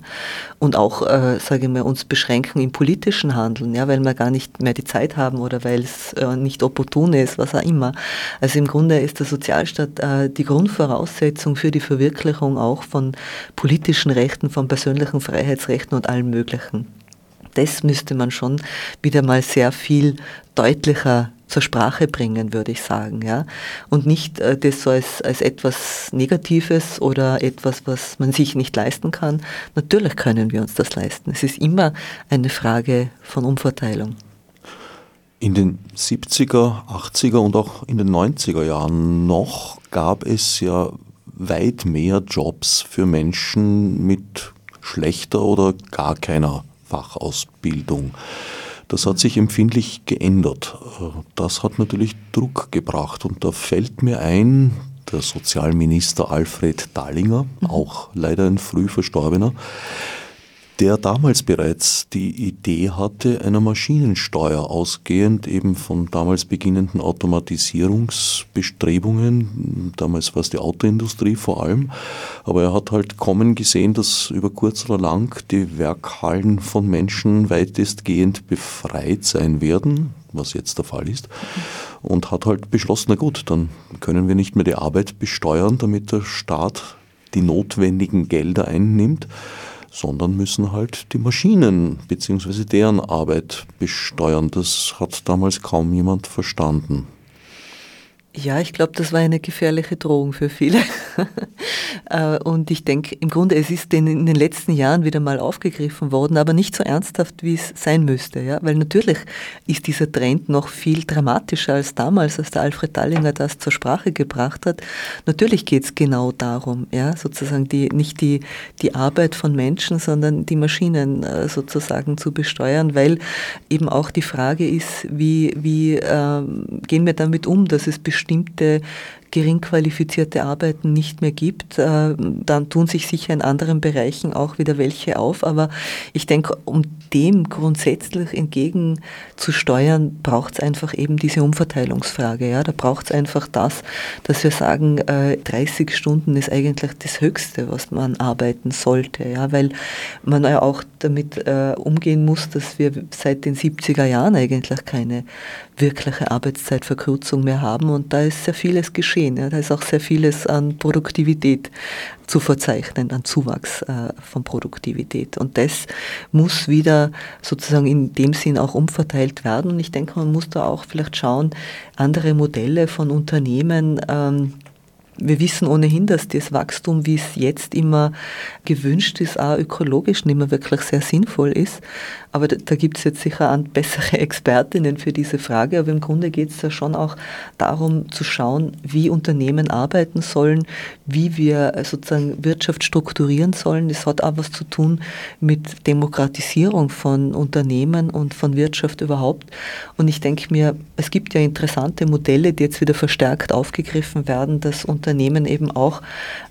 Und auch, äh, sage ich mal, uns beschränken im politischen Handeln, ja? weil man gar nicht mehr die Zeit haben oder weil es äh, nicht opportun ist, was auch immer. Also im Grunde ist der Sozialstaat äh, die Grundvoraussetzung für die Verwirklichung auch von politischen Rechten, von persönlichen Freiheitsrechten und allem Möglichen. Das müsste man schon wieder mal sehr viel deutlicher zur Sprache bringen, würde ich sagen, ja. Und nicht äh, das so als, als etwas Negatives oder etwas, was man sich nicht leisten kann. Natürlich können wir uns das leisten. Es ist immer eine Frage von Umverteilung. In den 70er, 80er und auch in den 90er Jahren noch gab es ja weit mehr Jobs für Menschen mit schlechter oder gar keiner Fachausbildung. Das hat sich empfindlich geändert. Das hat natürlich Druck gebracht und da fällt mir ein, der Sozialminister Alfred Dahlinger, mhm. auch leider ein früh verstorbener, der damals bereits die Idee hatte einer Maschinensteuer ausgehend eben von damals beginnenden Automatisierungsbestrebungen. Damals war es die Autoindustrie vor allem. Aber er hat halt kommen gesehen, dass über kurz oder lang die Werkhallen von Menschen weitestgehend befreit sein werden, was jetzt der Fall ist. Und hat halt beschlossen, na gut, dann können wir nicht mehr die Arbeit besteuern, damit der Staat die notwendigen Gelder einnimmt sondern müssen halt die Maschinen bzw. deren Arbeit besteuern. Das hat damals kaum jemand verstanden. Ja, ich glaube, das war eine gefährliche Drohung für viele. *laughs* Äh, und ich denke, im Grunde, es ist in den letzten Jahren wieder mal aufgegriffen worden, aber nicht so ernsthaft, wie es sein müsste. Ja? Weil natürlich ist dieser Trend noch viel dramatischer als damals, als der Alfred Dallinger das zur Sprache gebracht hat. Natürlich geht es genau darum, ja? sozusagen die, nicht die, die Arbeit von Menschen, sondern die Maschinen äh, sozusagen zu besteuern, weil eben auch die Frage ist, wie, wie äh, gehen wir damit um, dass es bestimmte bestimmte gering qualifizierte Arbeiten nicht mehr gibt, äh, dann tun sich sicher in anderen Bereichen auch wieder welche auf. Aber ich denke, um dem grundsätzlich entgegenzusteuern, braucht es einfach eben diese Umverteilungsfrage. Ja? Da braucht es einfach das, dass wir sagen, 30 äh, Stunden ist eigentlich das Höchste, was man arbeiten sollte. Ja? Weil man ja auch damit äh, umgehen muss, dass wir seit den 70er Jahren eigentlich keine wirkliche Arbeitszeitverkürzung mehr haben und da ist sehr vieles geschehen. Ja. Da ist auch sehr vieles an Produktivität zu verzeichnen, an Zuwachs äh, von Produktivität. Und das muss wieder sozusagen in dem Sinn auch umverteilt werden. Und ich denke, man muss da auch vielleicht schauen, andere Modelle von Unternehmen, ähm, Wir wissen ohnehin, dass das Wachstum, wie es jetzt immer gewünscht ist, auch ökologisch nicht mehr wirklich sehr sinnvoll ist. Aber da, da gibt es jetzt sicher bessere *laughs* Expertinnen für diese Frage. Aber im Grunde geht es ja schon auch darum zu schauen, wie Unternehmen arbeiten sollen, wie wir sozusagen Wirtschaft strukturieren sollen. Das hat auch was zu tun mit Demokratisierung von Unternehmen und von Wirtschaft überhaupt. Und ich denke mir, es gibt ja interessante Modelle, die jetzt wieder verstärkt aufgegriffen werden, dass Unternehmen eben auch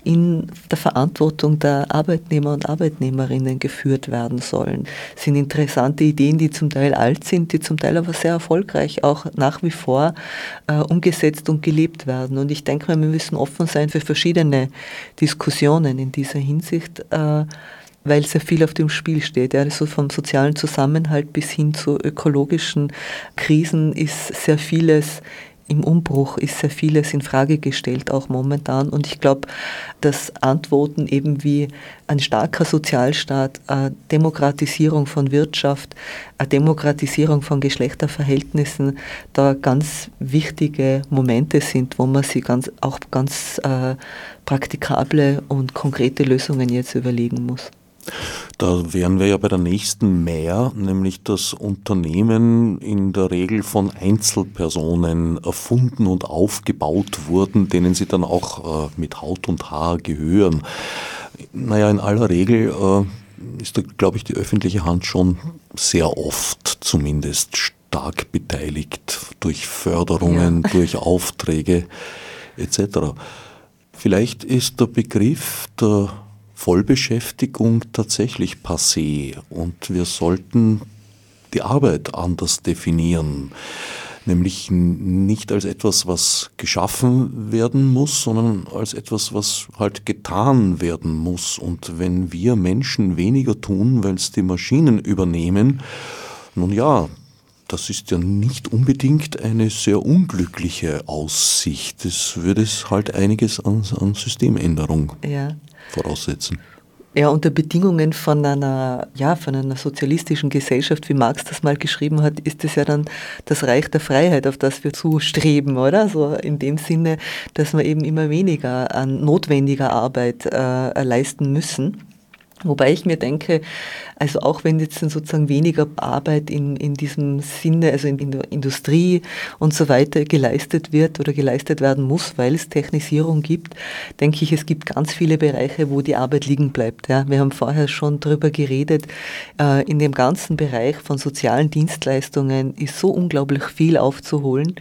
in der Verantwortung der Arbeitnehmer und Arbeitnehmerinnen geführt werden sollen. Das sind interessante Ideen, die zum Teil alt sind, die zum Teil aber sehr erfolgreich auch nach wie vor äh, umgesetzt und gelebt werden. Und ich denke mal, wir müssen offen sein für verschiedene Diskussionen in dieser Hinsicht. Äh, weil sehr viel auf dem Spiel steht. Also vom sozialen Zusammenhalt bis hin zu ökologischen Krisen ist sehr vieles im Umbruch ist sehr vieles in Frage gestellt, auch momentan. Und ich glaube, dass Antworten eben wie ein starker Sozialstaat, eine Demokratisierung von Wirtschaft, eine Demokratisierung von Geschlechterverhältnissen da ganz wichtige Momente sind, wo man sich ganz, auch ganz äh, praktikable und konkrete Lösungen jetzt überlegen muss. Da wären wir ja bei der nächsten mehr, nämlich dass Unternehmen in der Regel von Einzelpersonen erfunden und aufgebaut wurden, denen sie dann auch äh, mit Haut und Haar gehören. Naja, in aller Regel äh, ist da, glaube ich, die öffentliche Hand schon sehr oft zumindest stark beteiligt durch Förderungen, ja. durch Aufträge etc. Vielleicht ist der Begriff der Vollbeschäftigung tatsächlich passé und wir sollten die Arbeit anders definieren, nämlich nicht als etwas, was geschaffen werden muss, sondern als etwas, was halt getan werden muss. Und wenn wir Menschen weniger tun, weil es die Maschinen übernehmen, nun ja, das ist ja nicht unbedingt eine sehr unglückliche Aussicht. Es würde halt einiges an, an Systemänderung ja voraussetzen. Ja, unter Bedingungen von einer, ja, von einer sozialistischen Gesellschaft, wie Marx das mal geschrieben hat, ist es ja dann das Reich der Freiheit, auf das wir zustreben, oder? So in dem Sinne, dass wir eben immer weniger an notwendiger Arbeit äh, leisten müssen. Wobei ich mir denke, also auch wenn jetzt sozusagen weniger Arbeit in, in diesem Sinne, also in, in der Industrie und so weiter geleistet wird oder geleistet werden muss, weil es Technisierung gibt, denke ich, es gibt ganz viele Bereiche, wo die Arbeit liegen bleibt. Ja. Wir haben vorher schon darüber geredet, äh, in dem ganzen Bereich von sozialen Dienstleistungen ist so unglaublich viel aufzuholen.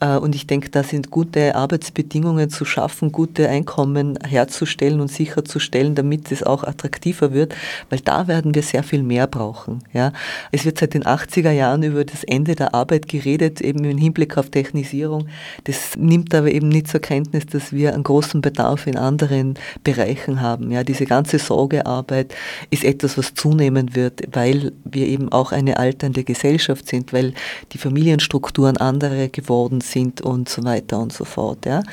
Äh, und ich denke, da sind gute Arbeitsbedingungen zu schaffen, gute Einkommen herzustellen und sicherzustellen, damit es auch attraktiver wird, weil da werden wir sehr viel mehr brauchen. Ja. Es wird seit den 80er Jahren über das Ende der Arbeit geredet, eben im Hinblick auf Technisierung. Das nimmt aber eben nicht zur Kenntnis, dass wir einen großen Bedarf in anderen Bereichen haben. Ja. Diese ganze Sorgearbeit ist etwas, was zunehmen wird, weil wir eben auch eine alternde Gesellschaft sind, weil die Familienstrukturen andere geworden sind und so weiter und so fort. Ja.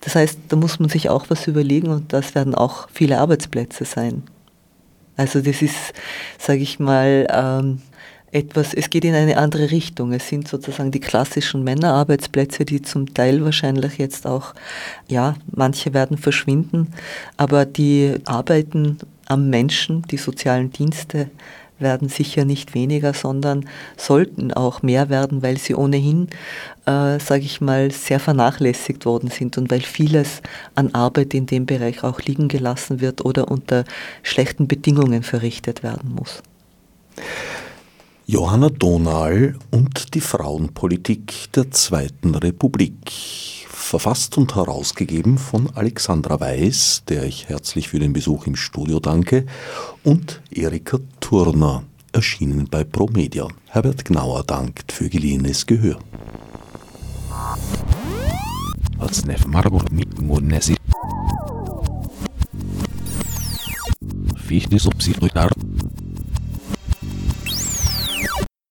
Das heißt, da muss man sich auch was überlegen und das werden auch viele Arbeitsplätze sein. Also das ist, sage ich mal, ähm, etwas, es geht in eine andere Richtung. Es sind sozusagen die klassischen Männerarbeitsplätze, die zum Teil wahrscheinlich jetzt auch, ja, manche werden verschwinden, aber die Arbeiten am Menschen, die sozialen Dienste werden sicher nicht weniger, sondern sollten auch mehr werden, weil sie ohnehin, äh, sage ich mal, sehr vernachlässigt worden sind und weil vieles an Arbeit in dem Bereich auch liegen gelassen wird oder unter schlechten Bedingungen verrichtet werden muss. Johanna Donal und die Frauenpolitik der Zweiten Republik verfasst und herausgegeben von Alexandra Weiß, der ich herzlich für den Besuch im Studio danke, und Erika Turner, erschienen bei Promedia. Herbert Gnauer dankt für geliehenes Gehör. Fichte subsidiar